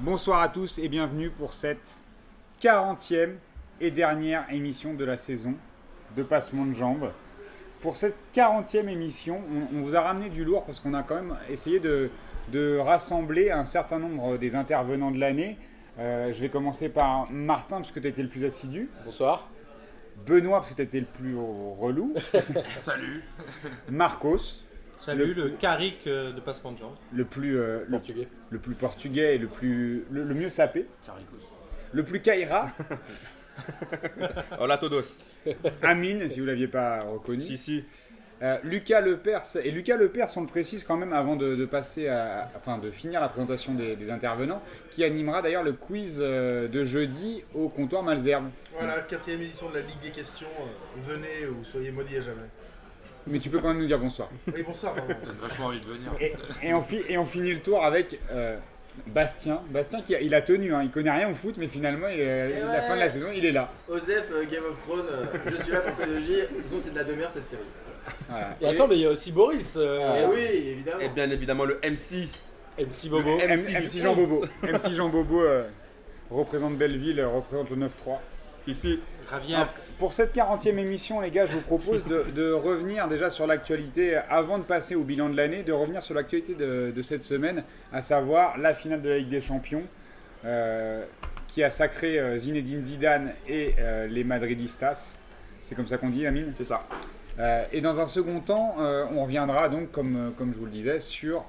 Bonsoir à tous et bienvenue pour cette 40e et dernière émission de la saison de Passement de Jambes. Pour cette 40e émission, on, on vous a ramené du lourd parce qu'on a quand même essayé de, de rassembler un certain nombre des intervenants de l'année. Euh, je vais commencer par Martin parce que tu as été le plus assidu. Bonsoir. Benoît parce que tu as été le plus relou. Salut. Marcos, Salut, Le- le, Carrick euh, de passement de jambes. le plus, euh, Portugais. le plus portugais et le, plus, le, le mieux sapé. Caricos. Le plus Kaira, Hola todos. Amine, si vous ne l'aviez pas reconnu. Si, si. Euh, Lucas Lepers, et Lucas Lepers, on le précise quand même avant de, de passer à, enfin de finir la présentation des, des intervenants, qui animera d'ailleurs le quiz euh, de jeudi au comptoir Malzerbe. Voilà, quatrième édition de la Ligue des questions. Venez ou soyez maudits à jamais. Mais tu peux quand même nous dire bonsoir. Oui, bonsoir. Donne vachement envie de venir. Et, et on, fi- et on finit le tour avec euh, Bastien. Bastien qui a, il a tenu, hein, il connaît rien au foot, mais finalement, il la fin de la saison, il est là. Osef, euh, Game of Thrones, euh, je suis là pour P2J. De toute façon, c'est de la demeure cette série. Voilà. Et attends, mais il y a aussi Boris. euh, Et oui, évidemment. Et bien évidemment le MC. MC Bobo. Le MC Jean. Bobo. MC Jean Bobo euh, représente Belleville, représente le 9-3. Qui fait pour cette 40e émission, les gars, je vous propose de, de revenir déjà sur l'actualité, avant de passer au bilan de l'année, de revenir sur l'actualité de, de cette semaine, à savoir la finale de la Ligue des Champions, euh, qui a sacré euh, Zinedine Zidane et euh, les Madridistas. C'est comme ça qu'on dit, Amine? C'est ça. Euh, et dans un second temps, on reviendra donc, comme, comme je vous le disais, sur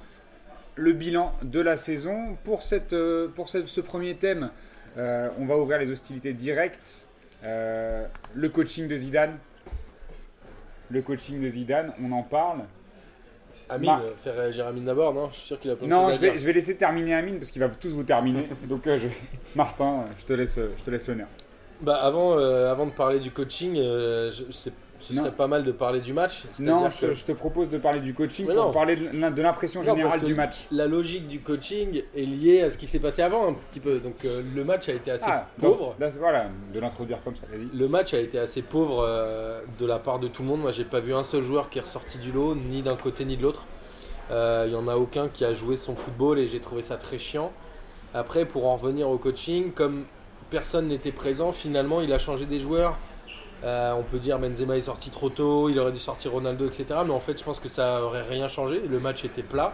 le bilan de la saison. Pour, cette, pour cette- ce premier thème, on va ouvrir les hostilités directes. Euh, le coaching de Zidane. Le coaching de Zidane, on en parle. Amine, euh, faire réagir Amine d'abord, non? Je suis sûr qu'il a plein de Non, choses je à vais, dire. je vais laisser terminer Amine parce qu'il va tous vous terminer. Donc, euh, je- Martin, je te laisse, je te laisse l'honneur. Bah, avant, euh, avant de parler du coaching, euh, je- ce Non. serait pas mal de parler du match. Non, je, que je te propose de parler du coaching Mais pour non. parler de l'im- de l'impression générale du match. La logique du coaching est liée à ce qui s'est passé avant un petit peu. Donc euh, le match a été assez Ah, pauvre. dans- voilà, de l'introduire comme ça, vas-y. Le match a été assez pauvre euh, de la part de tout le monde. Moi, j'ai pas vu un seul joueur qui est ressorti du lot, ni d'un côté ni de l'autre. Euh, Il y en a aucun qui a joué son football et j'ai trouvé ça très chiant. Après, pour en revenir au coaching, comme personne n'était présent, finalement, il a changé des joueurs. Euh, on peut dire Benzema est sorti trop tôt, il aurait dû sortir Ronaldo, etc. Mais en fait, je pense que ça aurait rien changé. Le match était plat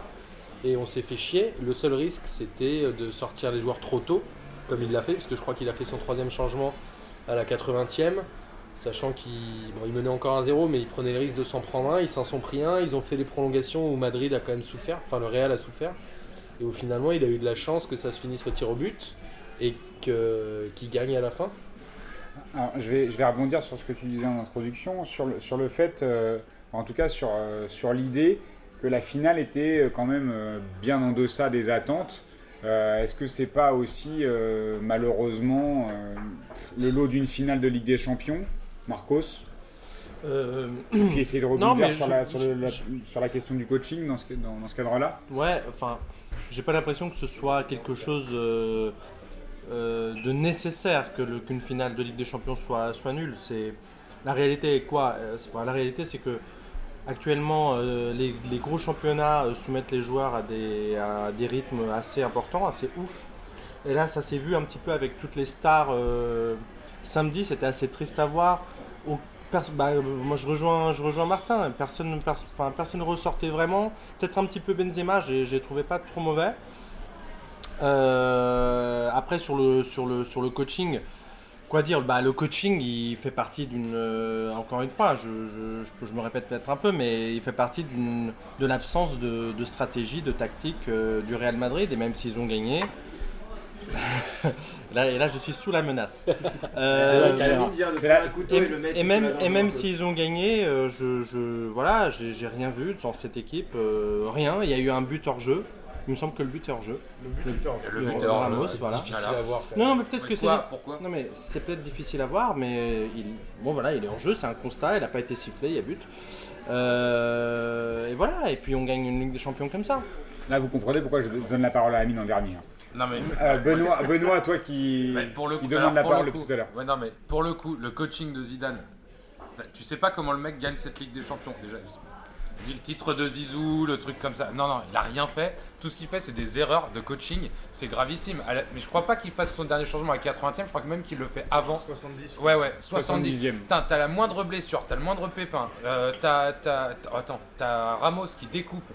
et on s'est fait chier. Le seul risque, c'était de sortir les joueurs trop tôt, comme il l'a fait, parce que je crois qu'il a fait son troisième changement à la 80e, sachant qu'il menait encore un 0 mais il prenait le risque de s'en prendre un. Ils s'en sont pris un. Ils ont fait les prolongations où Madrid a quand même souffert, enfin le Real a souffert. Et au finalement, il a eu de la chance que ça se finisse au tir au but et qu'il gagne à la fin. Alors, je, vais, je vais rebondir sur ce que tu disais en introduction, sur le, sur le fait, euh, en tout cas sur, euh, sur l'idée que la finale était euh, quand même euh, bien en deçà des attentes. Est-ce que c'est pas aussi malheureusement le lot d'une finale de Ligue des Champions, Marcos? Et puis essayer de rebondir sur, je- la, sur, le- la- je- sur la question du coaching dans ce, dans, dans ce cadre-là? ouais, enfin, j'ai pas l'impression que ce soit quelque chose euh, de nécessaire que qu'une finale de Ligue des Champions soit, soit nulle. C'est la réalité est quoi Euh, enfin, La réalité, c'est que actuellement, euh, les, gros championnats soumettent les joueurs à des, à des rythmes assez importants, assez ouf. Et là, ça s'est vu un petit peu avec toutes les stars. samedi, c'était assez triste à voir. Au- pers- bah, moi, je rejoins, je rejoins Martin. Personne, ne ressortait vraiment. Peut-être un petit peu Benzema, j'ai j'ai trouvé pas trop mauvais. Euh, après, sur le, sur, le, sur le coaching, quoi dire? Bah, Le coaching, il fait partie d'une. euh, encore une fois, je, je, je me répète peut-être un peu, mais il fait partie d'une de l'absence de, de stratégie, de tactique euh, du Real Madrid. Et même s'ils ont gagné. là, et là, je suis sous la menace. Euh, et, même, et même s'ils ont gagné, euh, je, je, voilà, j'ai rien vu dans cette équipe, euh, rien. Il y a eu un but hors jeu. Il me semble que le but est hors jeu. Le but est hors. Le Le buteur, Ramos, le- voilà. Difficile à voir. Non, non, mais peut-être que c'est. Pourquoi Non, mais c'est peut-être difficile à voir, mais il, bon voilà, il est hors jeu, c'est un constat. Il n'a pas été sifflé, il y a but. Euh, et voilà, et puis on gagne une Ligue des Champions comme ça. Là, vous comprenez pourquoi je donne la parole à Amine en dernier. hein. Non mais. Euh, Benoît, Benoît, toi qui, Mais pour le qui demande alors, la parole le coup- tout à l'heure. Ouais, non mais pour le coup, le coaching de Zidane. bah, Tu sais pas comment le mec gagne cette Ligue des Champions déjà. Dit le titre de Zizou, le truc comme ça. Non, non, il a rien fait. Tout ce qu'il fait, c'est des erreurs de coaching. C'est gravissime. La- Mais je crois pas qu'il fasse son dernier changement à 80e. Je crois que même qu'il le fait avant. 70. Ouais, ouais, 70. 70e. Putain, t'as la moindre blessure, t'as le moindre pépin. Euh, t'as, t'as- t'as- attends, t'as Ramos qui découpe,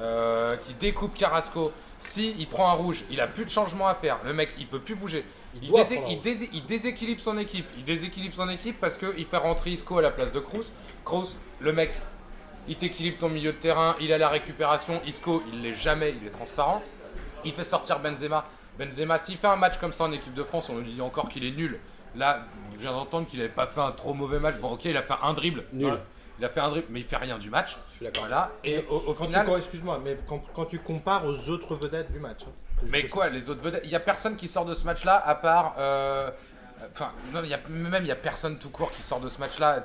euh, qui découpe Carrasco. Si il prend un rouge, il a plus de changement à faire. Le mec, il peut plus bouger. Il, désé- désé- il déséquilibre son équipe. Il déséquilibre son équipe parce qu'il fait rentrer Isco à la place de Kroos. Kroos, le mec, il t'équilibre ton milieu de terrain, il a la récupération. Isco, il l'est jamais, il est transparent. Il fait sortir Benzema. Benzema, s'il fait un match comme ça en équipe de France, on nous dit encore qu'il est nul. Là, je viens d'entendre qu'il n'avait pas fait un trop mauvais match. Bon, ok, il a fait un dribble. Nul. Il a fait un dribble, mais il fait rien du match. Je suis d'accord. Voilà. Et au, au Quand final. excuse-moi, mais quand, quand tu compares aux autres vedettes du match. hein, Mais quoi, les autres vedettes? Il n'y a personne qui sort de ce match-là à part. euh, Enfin, même il n'y a personne tout court qui sort de ce match-là.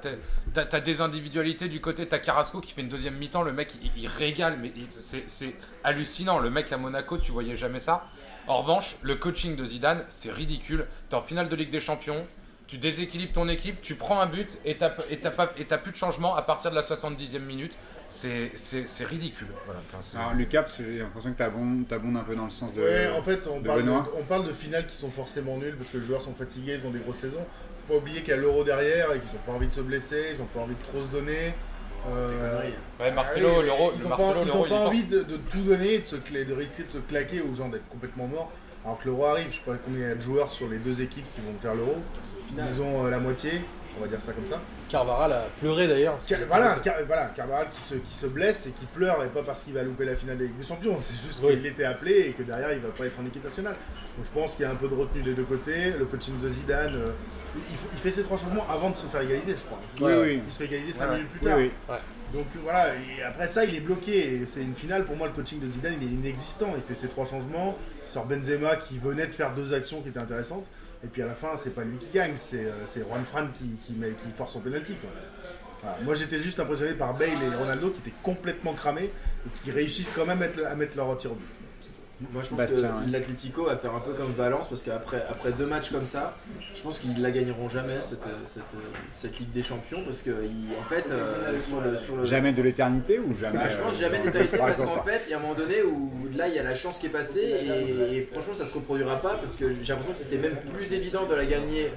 T'as- des individualités du côté, t'as Carrasco qui fait une deuxième mi-temps, le mec il, régale, mais c'est hallucinant. Le mec à Monaco, tu voyais jamais ça. En revanche, le coaching de Zidane, c'est ridicule. T'es en finale de Ligue des Champions, tu déséquilibres ton équipe, tu prends un but et t'as plus de changement à partir de la 70e minute. C'est ridicule. Voilà, enfin, Alors, j'ai l'impression que t'abondes t'abondes un peu dans le sens de. Ouais, en fait, on de parle de, Benoît. on parle de finales qui sont forcément nulles parce que les joueurs sont fatigués, ils ont des grosses saisons. Faut pas oublier qu'il y a l'euro derrière et qu'ils ont pas envie de se blesser, ils ont pas envie de trop se donner. Euh, conneries. Ouais, Marcelo, ah l'euro, ils le ont Marcelo, pas, ils ont pas envie de, de tout donner, et de, se cla- de risquer de se claquer aux gens d'être complètement morts. Alors que l'euro arrive, je sais pas combien il y a de joueurs sur les deux équipes qui vont faire l'euro. Ils ont euh, la moitié, on va dire ça comme ça. Carvaral a pleuré d'ailleurs. Car- voilà, Car- voilà, Carvajal qui se, qui se blesse et qui pleure, et pas parce qu'il va louper la finale de Ligue des Champions, c'est juste Oui. qu'il était appelé et que derrière il va pas être en équipe nationale. Donc je pense qu'il y a un peu de retenue des deux côtés. Le coaching de Zidane, euh, il, fait ses trois changements avant de se faire égaliser, je crois. Oui, oui. Il se fait égaliser 5 Ouais, ouais. minutes plus Oui, tard. Donc euh, voilà, et après ça, il est bloqué. Et c'est une finale, pour moi, le coaching de Zidane, il est inexistant. Il fait ses trois changements. Il sort Benzema qui venait de faire deux actions qui étaient intéressantes. Et puis à la fin, c'est pas lui qui gagne, c'est euh, Juan Fran qui, qui, force son penalty. Quoi. Voilà. Moi, j'étais juste impressionné par Bale et Ronaldo qui étaient complètement cramés et qui réussissent quand même à mettre, à mettre leur tir au but. Moi je pense Bastien, que ouais. l'Atlético va faire un peu comme Valence parce qu'après après deux matchs comme ça, je pense qu'ils la gagneront jamais cette, cette, cette Ligue des Champions parce que ils- en fait euh, sur le sur le Jamais de l'éternité ou jamais Bah, je pense euh, jamais d'éternité par parce qu'en fait il y a un moment donné où là il y a la chance qui est passée et, et franchement ça se reproduira pas parce que j'ai l'impression que c'était même plus évident de la gagner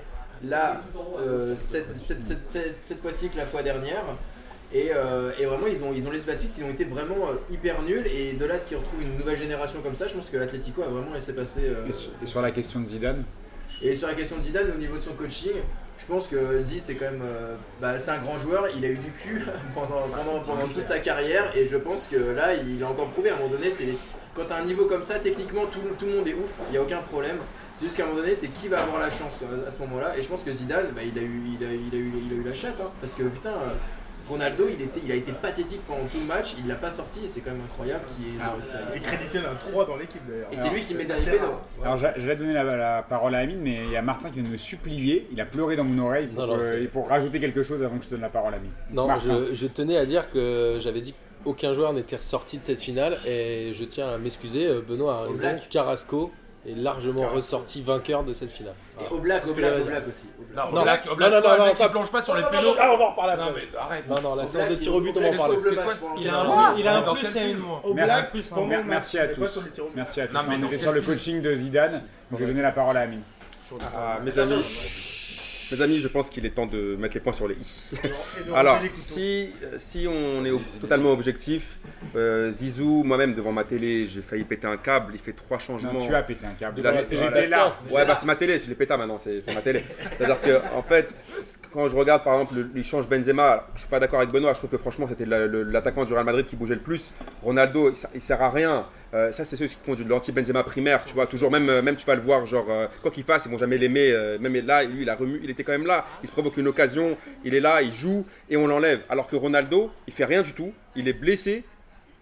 là euh, cette, cette- cette- cette- cette fois-ci que la fois dernière. Et, euh, et vraiment, ils ont, ils ont laissé la suite, ils ont été vraiment euh, hyper nuls. Et de là, ce qu'ils retrouvent une nouvelle génération comme ça, je pense que l'Atlético a vraiment laissé passer. euh, Et sur- et sur la question de Zidane, et sur la question de Zidane, au niveau de son coaching, je pense que Zid, c'est quand même. bah, c'est un grand joueur, il a eu du cul pendant, pendant, pendant toute sa carrière, et je pense que là, il a encore prouvé à un moment donné. c'est Quand tu as un niveau comme ça, techniquement, tout, tout le monde est ouf, il n'y a aucun problème. C'est juste qu'à un moment donné, c'est qui va avoir la chance à ce moment-là. Et je pense que Zidane, bah, il, a eu, il, a, il, a eu, il a eu la chatte, hein, parce que putain. Ronaldo, il, était, il a été pathétique pendant tout le match, il l'a pas sorti et c'est quand même incroyable qu'il ait Ah, réussi à Il est crédité d'un 3 dans l'équipe d'ailleurs. Et c'est lui qui met le dernier péno. Alors j'a- j'allais donner la, la parole à Amine, mais il y a Martin qui vient de me supplier. Il a pleuré dans mon oreille pour, Non, non, euh, pour rajouter quelque chose avant que je te donne la parole à Amine. Non, je, je tenais à dire que j'avais dit qu'aucun joueur n'était ressorti de cette finale et je tiens à m'excuser, euh, Benoît a raison. Carrasco est largement Carrasco. ressorti vainqueur de cette finale. Et Voilà. Oblak, Oblak, Oblak aussi. Oblak. Non, Non. Oblak, Non, Oblak, non, non, non, qui plonge pas sur les pénaux. Ah, on va en reparler Non, après. mais arrête. Non, non, la séance de Oblak, tir au but, on va en Oblak, parler. Oblak, C'est quoi Il a un, il a un plus et moins. Black, Plus, merci à tous. Merci à tous. Non, mais on était sur le coaching de Zidane, je vais donner la parole à Amine. Ah, mes amis, mes amis, je pense qu'il est temps de mettre les points sur les i. Alors, si, euh, si on est totalement objectif, euh, Zizou, moi-même devant ma télé, j'ai failli péter un câble. Il fait trois changements. Non, tu as pété un câble. La- J'étais là. Ouais, bah c'est ma télé, je l'ai pété maintenant, c'est ma télé. C'est-à-dire que, en fait, quand je regarde par exemple, le- il change Benzema, je suis pas d'accord avec Benoît, je trouve que franchement c'était l'attaquant du Real Madrid qui bougeait le plus. Ronaldo, il sert à rien. Euh, ça, c'est ceux qui font de l'anti-Benzema primaire, tu vois, toujours, même, euh, même tu vas le voir, genre, euh, quoi qu'il fasse, ils vont jamais l'aimer. même là, lui, il a remu, il était quand même là, il se provoque une occasion, il est là, il joue et on l'enlève. Alors que Ronaldo, il fait rien du tout, il est blessé,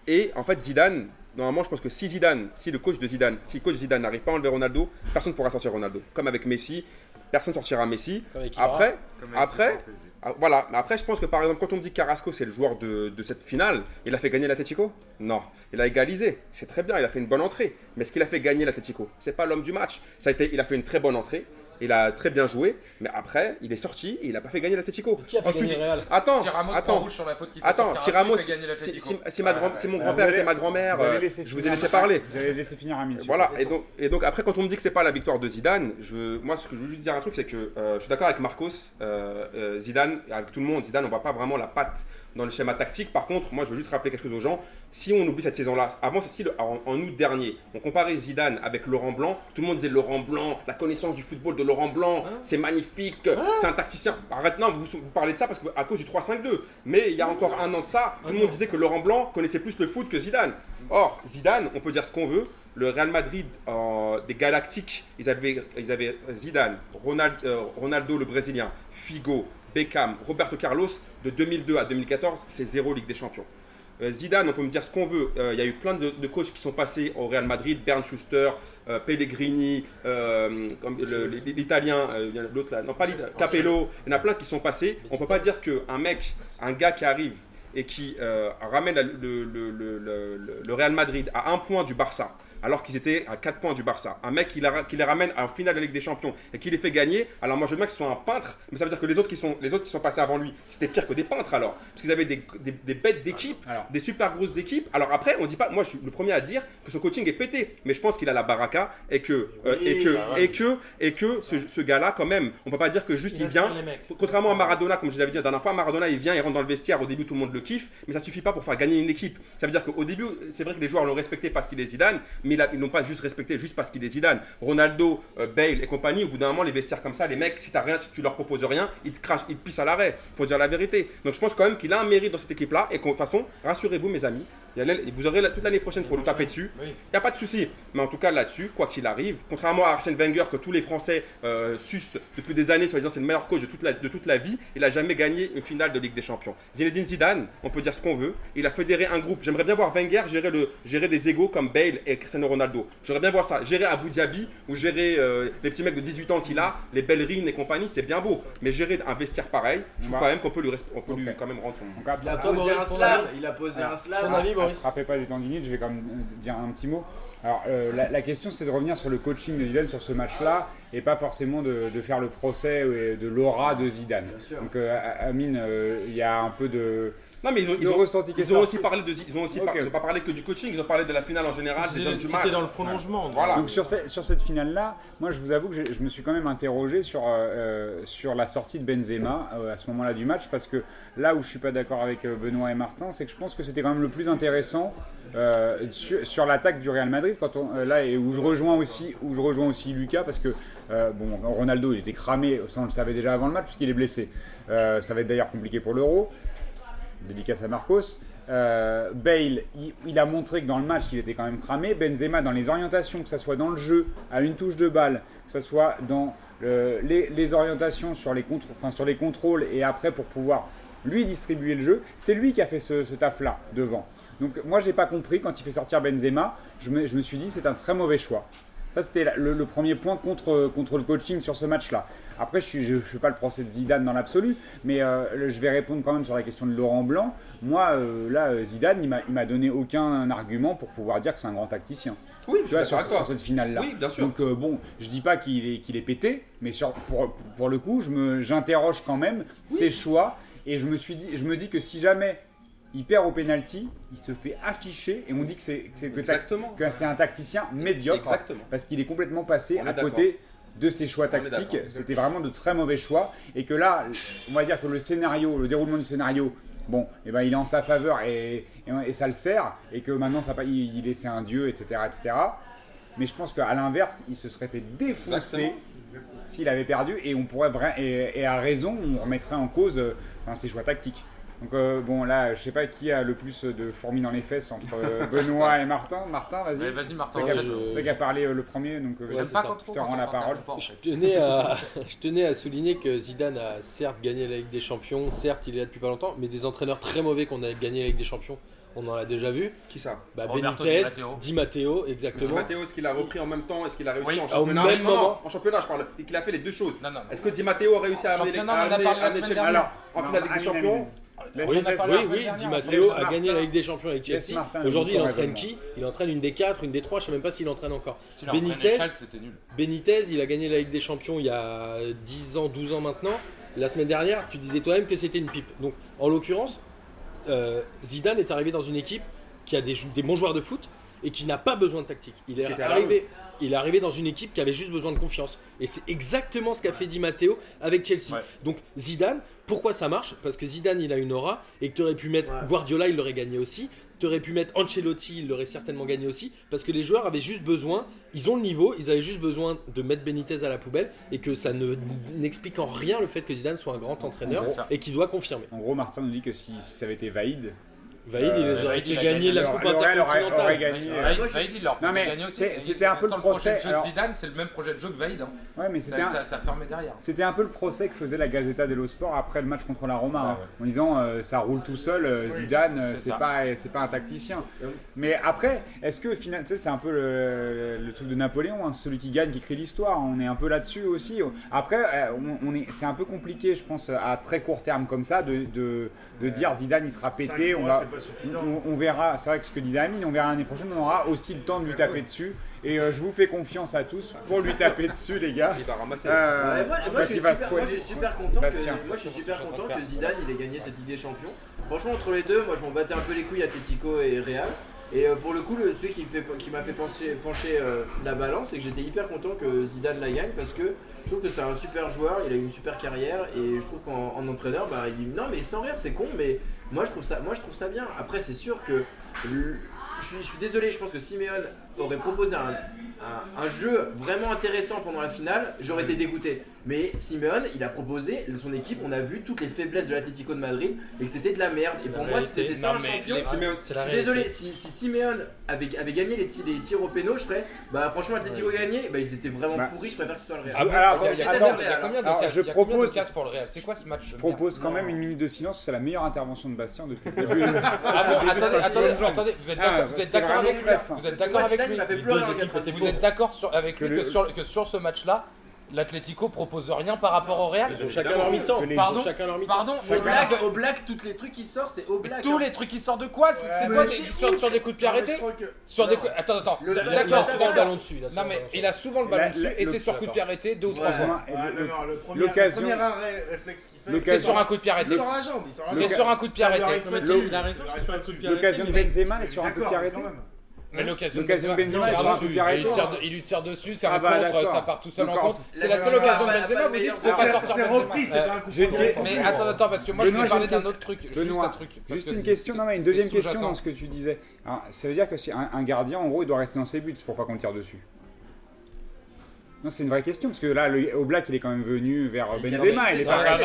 et en fait, Zidane, normalement, je pense que si Zidane, si le coach de Zidane, si le coach Zidane n'arrive pas à enlever Ronaldo, personne ne pourra sortir Ronaldo. Comme avec Messi, personne sortira Messi. Après, après, ah, voilà. Mais après, je pense que par exemple, quand on me dit que Carrasco c'est le joueur de, de cette finale, il a fait gagner l'Atletico Non. Il a égalisé. C'est très bien. Il a fait une bonne entrée. Mais est-ce qu'il a fait gagner l'Atletico C'est pas l'homme du match. Ça a été, il a fait une très bonne entrée. Il a très bien joué, mais après, il est sorti et il n'a pas fait gagner l'Atletico. Qui a fait Ensuite- gagner Real? Attends, Si Ramos attends. rouge sur la faute fait Attends, si Ramos, si, l'Atlético. si- si ma grand- si mon Euh, grand-père était ma grand-mère, euh, je vous ai laissé parler. J'avais laissé finir un monsieur. Voilà, et donc, et donc après, quand on me dit que c'est pas la victoire de Zidane, je, moi, ce que je veux juste dire un truc, c'est que euh, je suis d'accord avec Marcos, euh, euh, Zidane, avec tout le monde, Zidane, on voit pas vraiment la patte dans le schéma tactique. Par contre, moi, je veux juste rappeler quelque chose aux gens. Si on oublie cette saison-là, avant celle-ci, le- en, en août dernier, on comparait Zidane avec Laurent Blanc. Tout le monde disait Laurent Blanc, la connaissance du football de Laurent Blanc, c'est magnifique, c'est un tacticien. Non, vous, vous parlez de ça parce que, à cause du 3-5-2. Mais il y a encore un an de ça, tout le monde disait que Laurent Blanc connaissait plus le foot que Zidane. Or, Zidane, on peut dire ce qu'on veut. Le Real Madrid euh, des Galactiques, ils avaient, ils avaient Zidane, Ronald- euh, Ronaldo le Brésilien, Figo, Beckham, Roberto Carlos. De 2002 à 2014, c'est zéro Ligue des Champions. Euh, Zidane, on peut me dire ce qu'on veut. Euh, Il y a eu plein de, de coachs qui sont passés au Real Madrid, Bernd Schuster, euh, Pellegrini, l'Italien, il y en a l'autre là, non pas l'Italien, Capello, il y en a plein qui sont passés. On peut pas dire qu'un mec, un gars qui arrive et qui ramène le Real Madrid à un point du Barça, alors qu'ils étaient à 4 points du Barça. Un mec qui, la- qui les ramène à la finale de la Ligue des Champions et qui les fait gagner. Alors moi je veux bien qu'ils soient un peintre, mais ça veut dire que les autres qui sont, les autres qui sont passés avant lui, c'était pire que des peintres alors. Parce qu'ils avaient des, des- des bêtes d'équipe, des super grosses équipes. Alors après, on dit pas, moi je suis le premier à dire que son coaching est pété, mais je pense qu'il a la baraka et que, euh, Oui, et que, bah et que, et que ce, ce gars-là quand même, on peut pas dire que juste il, vient. Contrairement à Maradona, comme je l'avais dit la dernière fois, Maradona il vient, il rentre dans le vestiaire, au début tout le monde le kiffe, mais ça suffit pas pour faire gagner une équipe. Ça veut dire qu'au début, c'est vrai que les joueurs l'ont respecté parce qu'il est Zidane, mais a- ils n'ont pas juste respecté juste parce qu'il est Zidane. Ronaldo, euh, Bale et compagnie, au bout d'un moment, les vestiaires comme ça, les mecs, si t'as rien, tu leur proposes rien, ils te crachent, ils te pissent à l'arrêt. Faut dire la vérité. Donc je pense quand même qu'il a un mérite dans cette équipe-là, et de toute façon, rassurez-vous mes amis, vous aurez la- toute l'année prochaine pour le taper dessus. Oui. Il n'y a pas de souci. Mais en tout cas, là-dessus, quoi qu'il arrive, contrairement à Arsène Wenger, que tous les Français euh, sucent depuis des années, soi-disant c'est le meilleur coach de toute, la, de toute la vie, il n'a jamais gagné une finale de Ligue des Champions. Zinedine Zidane, on peut dire ce qu'on veut, il a fédéré un groupe. J'aimerais bien voir Wenger gérer, le, gérer des égaux comme Bale et Cristiano Ronaldo. J'aimerais bien voir ça. Gérer Abu Dhabi ou gérer euh, les petits mecs de 18 ans qu'il a, les Bellerin et compagnie, c'est bien beau. Mais gérer un vestiaire pareil, je trouve Bah. quand même qu'on peut, lui, on peut lui quand même rendre son. Il a posé un avis Il a posé un Ton slam. avis, Boris Attrapez pas des tendinites, je vais quand même euh, dire un petit mot. Alors, euh, la, la question, c'est de revenir sur le coaching de Zidane sur ce match-là, et pas forcément de, de faire le procès euh, de l'aura de Zidane. Bien sûr. Donc, euh, Amine, euh, il y a un peu de, Non, mais ils ont, ils de ont- ressenti Ils ont aussi parlé de, ils ont aussi par- ils ont pas parlé que du coaching, ils ont parlé de la finale en général, des hommes du match. C'était dans le prolongement. donc. Voilà. Donc sur, ce- sur cette finale-là, moi je vous avoue que je me suis quand même interrogé sur, euh, euh, sur la sortie de Benzema euh, à ce moment-là du match, parce que là où je suis pas d'accord avec euh, Benoît et Martin, c'est que je pense que c'était quand même le plus intéressant euh, sur, sur l'attaque du Real Madrid, quand on, euh, là et où je rejoins aussi, où je rejoins aussi Lucas, parce que euh, bon, Ronaldo il était cramé, ça on le savait déjà avant le match puisqu'il est blessé. Euh, ça va être d'ailleurs compliqué pour l'Euro. Dédicace à Marcos. Euh, Bale, il, a montré que dans le match, il était quand même cramé. Benzema, dans les orientations, que ce soit dans le jeu, à une touche de balle, que ce soit dans le- les, orientations sur les, contre- enfin, sur les contrôles et après pour pouvoir lui distribuer le jeu, c'est lui qui a fait ce, ce taf-là devant. Donc moi, j'ai pas compris quand il fait sortir Benzema. Je me suis dit, c'est un très mauvais choix. Ça, c'était le, le premier point contre, contre le coaching sur ce match-là. Après, je ne fais pas le procès de Zidane dans l'absolu, mais euh, je vais répondre quand même sur la question de Laurent Blanc. Moi, euh, là, euh, Zidane, il m'a- donné aucun argument pour pouvoir dire que c'est un grand tacticien. Oui, Tu vois, sur, sur cette finale-là. Oui, bien sûr. Donc, euh, bon, je dis pas qu'il est, qu'il est pété, mais sur, pour, pour le coup, j'interroge quand même ses choix et je me, suis dit, je me dis que si jamais il perd au penalty, il se fait afficher et on dit que c'est que c'est- un tacticien médiocre Exactement. parce qu'il est complètement passé à côté de ses choix tactiques. C'était vraiment de très mauvais choix et que là, on va dire que le scénario, le déroulement du scénario, bon, eh ben, il est en sa faveur et, et, et ça le sert et que maintenant ça, il, il est c'est un dieu, etc., etc. Mais je pense qu'à l'inverse, il se serait fait défoncer s'il avait perdu et on pourrait et, et à raison, on remettrait en cause euh, enfin, ses choix tactiques. Donc euh, bon là, je sais pas qui a le plus de fourmis dans les fesses entre euh, Benoît et Martin. Martin, vas-y. Vas-y, Martin. Toi qui as- enchaîne. toi qui as parlé euh, le premier, donc euh, Ouais, J'aime c'est pas ça. quand Je trop te rends la parole. pas, en Je tenais, à, je tenais à souligner que Zidane a certes gagné la Ligue des Champions, certes il est là depuis pas longtemps, mais des entraîneurs très mauvais qu'on a gagné la Ligue des Champions, on en a déjà vu. Qui ça? Bah, Roberto Benitez, Di Matteo. Di Matteo, Di exactement. Matteo, est-ce qu'il a repris en même temps? Est-ce qu'il a réussi Oui, en au championnat? même Non, non, moment. en championnat, je parle. Et qu'il a fait les deux choses. Non, non. Est-ce que Di Matteo a réussi à amener, oui, oui, oui Di Matteo a gagné la Ligue des Champions avec Chelsea. Aujourd'hui, il entraîne qui? Il entraîne une des 4, une des 3, je ne sais même pas s'il entraîne encore. Benitez, Benitez, il a gagné la Ligue des Champions il y a 10 ans, 12 ans maintenant. La semaine dernière, tu disais toi-même que c'était une pipe. Donc, en l'occurrence, euh, Zidane est arrivé dans une équipe qui a des, bons joueurs de foot et qui n'a pas besoin de tactique. Il est, arrivé, il est arrivé dans une équipe qui avait juste besoin de confiance. Et c'est exactement ce qu'a fait Di Matteo avec Chelsea. Donc Zidane, pourquoi ça marche Parce que Zidane, il a une aura et que tu aurais pu mettre. Guardiola, il l'aurait gagné aussi. Tu aurais pu mettre Ancelotti, il l'aurait certainement gagné aussi. Parce que les joueurs avaient juste besoin, ils ont le niveau, ils avaient juste besoin de mettre Benitez à la poubelle et que ça n'explique en rien le fait que Zidane soit un grand entraîneur et qu'il doit confirmer. En gros, Martin nous dit que si, ça avait été Vaïd, Vaïd, il les aurait fait gagner la Coupe intercontinentale. Vaïd, il leur fait gagner aussi. C'était un peu le procès. De Zidane, c'est le même projet de jeu que Vaïd. Hein. Mais ça, fermait derrière. C'était un peu le procès que faisait la Gazeta dello Sport après le match contre la Roma, ah hein, en disant euh, ça roule tout seul, euh, Zidane, euh, c'est pas, un tacticien. Mais après, est-ce que finalement, tu sais, c'est un peu le, truc de Napoléon, hein, celui qui gagne, qui écrit l'histoire. On est un peu là-dessus aussi. Après, c'est un peu compliqué, je pense, à très court terme comme ça, de, dire Zidane, il sera pété. On, verra, c'est vrai que ce que disait Amine, on verra l'année prochaine, on aura aussi le temps de lui taper dessus. Et euh, je vous fais confiance à tous pour lui taper dessus, les gars. Il va ramasser. Euh, moi, je suis super, content, bah, que, Zidane il ait gagné cette Ligue des Champions. Franchement, entre les deux, moi je m'en battais un peu les couilles à Atletico et Real. Et euh, pour le coup, celui qui, m'a fait pencher, la balance, c'est que j'étais hyper content que Zidane la gagne parce que je trouve que c'est un super joueur, il a eu une super carrière et je trouve qu'en entraîneur, bah, non mais sans rire, c'est con, mais moi je trouve ça, bien. Après, c'est sûr que. Je, suis, désolé, je pense que Simeone aurait proposé un, jeu vraiment intéressant pendant la finale, j'aurais été dégoûté. Mais Simeone, il a proposé son équipe, on a vu toutes les faiblesses de l'Atlético de Madrid et que c'était de la merde. Et pour moi, c'était ça un champion. Je suis désolé, si, Simeone avait, gagné les, tirs au péno, je ferais bah, franchement, l'Atlético ouais. gagné, bah, ils étaient vraiment bah. pourris, je préfère que ce soit le Real. Ah, alors, il y a, combien de alors, je propose pour le Real C'est quoi ce match Je propose quand même une minute de silence, c'est la meilleure intervention de Bastien depuis le début. Attendez, attendez, vous êtes ah, d'accord avec Vous êtes d'accord avec vous êtes d'accord avec lui que, sur, que sur ce match-là, L'Atlético propose rien par rapport au Real? Ils ont chacun leur mi-temps. Pardon, chacun leur mi-temps. Pardon, au black, au black, tous les trucs qui sortent, c'est au black. Tous hein. les trucs qui sortent de quoi? C'est ouais, quoi sur, sur, des coups de pied arrêtés Sur des coups... Attends, attends. Le, D'accord, il a souvent le ballon dessus. Non, mais il a souvent le ballon dessus et c'est sur coup de pied arrêté deux ou trois fois. L'occasion. Le premier arrêt réflexe qu'il fait. C'est sur un coup de pied arrêté. C'est sur un coup de pied arrêté. L'occasion de Benzema est sur un coup de pied arrêté. Mais hein l'occasion de Benzema, il, lui tire dessus, c'est un ça ah bah, part tout seul en contre. C'est la seule occasion de Benzema, vous dites, faut pas sortir. C'est repris, c'est pas un coup. Mais attends, attends, parce que moi je voulais parler d'un autre truc, juste un truc. Juste une question, non mais une deuxième question dans ce que tu disais. Ça veut dire que si un gardien, en gros, il doit rester dans ses buts pour pas qu'on tire dessus. Non, c'est une vraie question, parce que là, le Oblak, il est quand même venu vers Benzema. Il est pas resté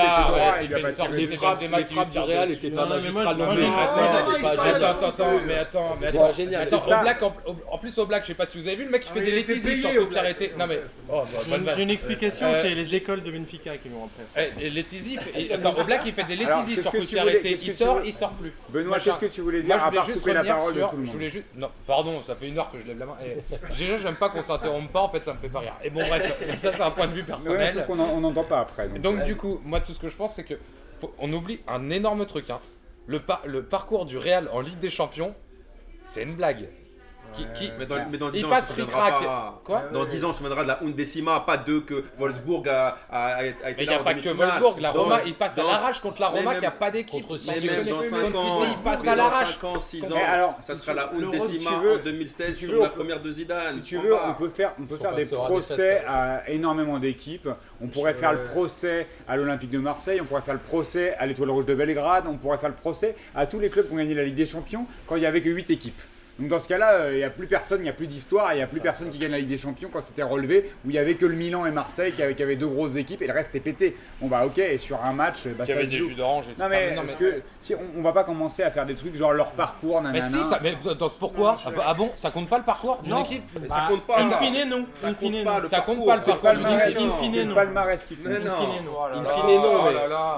il lui a pas frappes, du Real n'étaient pas magistrales non plus. Attends, attends, mais attends, mais attends. Attends, Oblak, en plus, Oblak, je sais pas si vous avez vu, le mec, ah, il fait des bêtises, il sort pour. Non, mais. J'ai une oh, bah, explication, euh, c'est les écoles de Benfica qui vont après. Letizy, attends, Oblak, il fait des létises, il sort pour. Il sort, il sort plus. Benoît, qu'est-ce que tu voulais dire à part couper la parole de tout le monde Non, pardon, ça fait une heure que je lève la main. Déjà, j'aime pas qu'on s'interrompe pas, en fait, ça me fait pas rire. Et bon, bref, ça c'est un point de vue personnel. On n'entend pas après. Donc, donc du coup, moi tout ce que je pense, c'est que on oublie un énorme truc. Hein. Le parcours du Real en Ligue des Champions, c'est une blague. Qui, euh, il passe on Quoi Dans 10 ans, on se souviendra de la undécima, pas deux que Wolfsburg a, a, a été Mais il n'y a pas que Wolfsburg, la Roma, il passe à l'arrache contre la Roma qui n'a pas d'équipe. Contre City, dans 5 ans, il passe à l'arrache. 5 ans, 6 ans, ça sera la undécima en 2016 sur la première de Zidane. Si tu veux, on peut faire des procès à énormément d'équipes. On pourrait faire le procès à l'Olympique de Marseille, on pourrait faire le procès à l'Étoile Rouge de Belgrade, on pourrait faire le procès à tous les clubs qui ont gagné la Ligue des Champions quand il n'y avait que 8 équipes. Donc dans ce cas-là, euh, il n'y a plus personne, il n'y a plus d'histoire, il n'y a plus personne qui gagne la Ligue des Champions quand c'était relevé, où il n'y avait que le Milan et Marseille qui avaient, deux grosses équipes et le reste était pété. Bon bah ok, et sur un match, bah, il y avait des jus d'orange et Non mais, non, parce que si on, on, va pas commencer à faire des trucs genre leur parcours, nanana. Mais si, ça, mais donc pourquoi. Ah, bah, ah bon, ça compte pas le parcours d'une équipe bah, Ça compte pas. In fine non. Ça compte pas le parcours d'une équipe. In fine non. Palmarès non.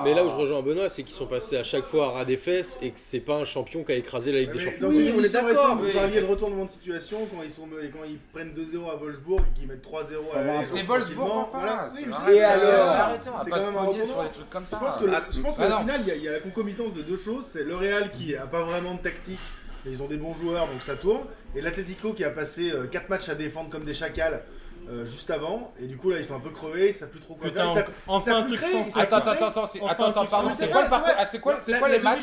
Mais là où je rejoins Benoît, c'est qu'ils sont passés à chaque fois à ras des fesses et que c'est pas un champion qui a écrasé la Ligue des Champions. Oui, on est d'accord. Vous parliez de retournement de situation quand ils, sont, quand ils prennent 2-0 à Wolfsburg et qu'ils mettent 3-0 à Comment la C'est Wolfsburg en voilà. Oui, mais Et alors Arrêtez, on va C'est pas quand se même un cogner retournement. sur les trucs comme Je ça. pense que je pense Ah qu'au non. final, il y, a- il y a la concomitance de deux choses. C'est le Real qui a pas vraiment de tactique, et ils ont des bons joueurs, donc ça tourne. Et l'Atletico qui a passé 4 matchs à défendre comme des chacals euh, juste avant. Et du coup, là, ils sont un peu crevés, ils savent plus trop quoi Putain, faire. Enfin un truc sensé. Attends, attends, attends, attends, pardon, sais, c'est c'est quoi le parcours c'est ah, C'est quoi, c'est les matchs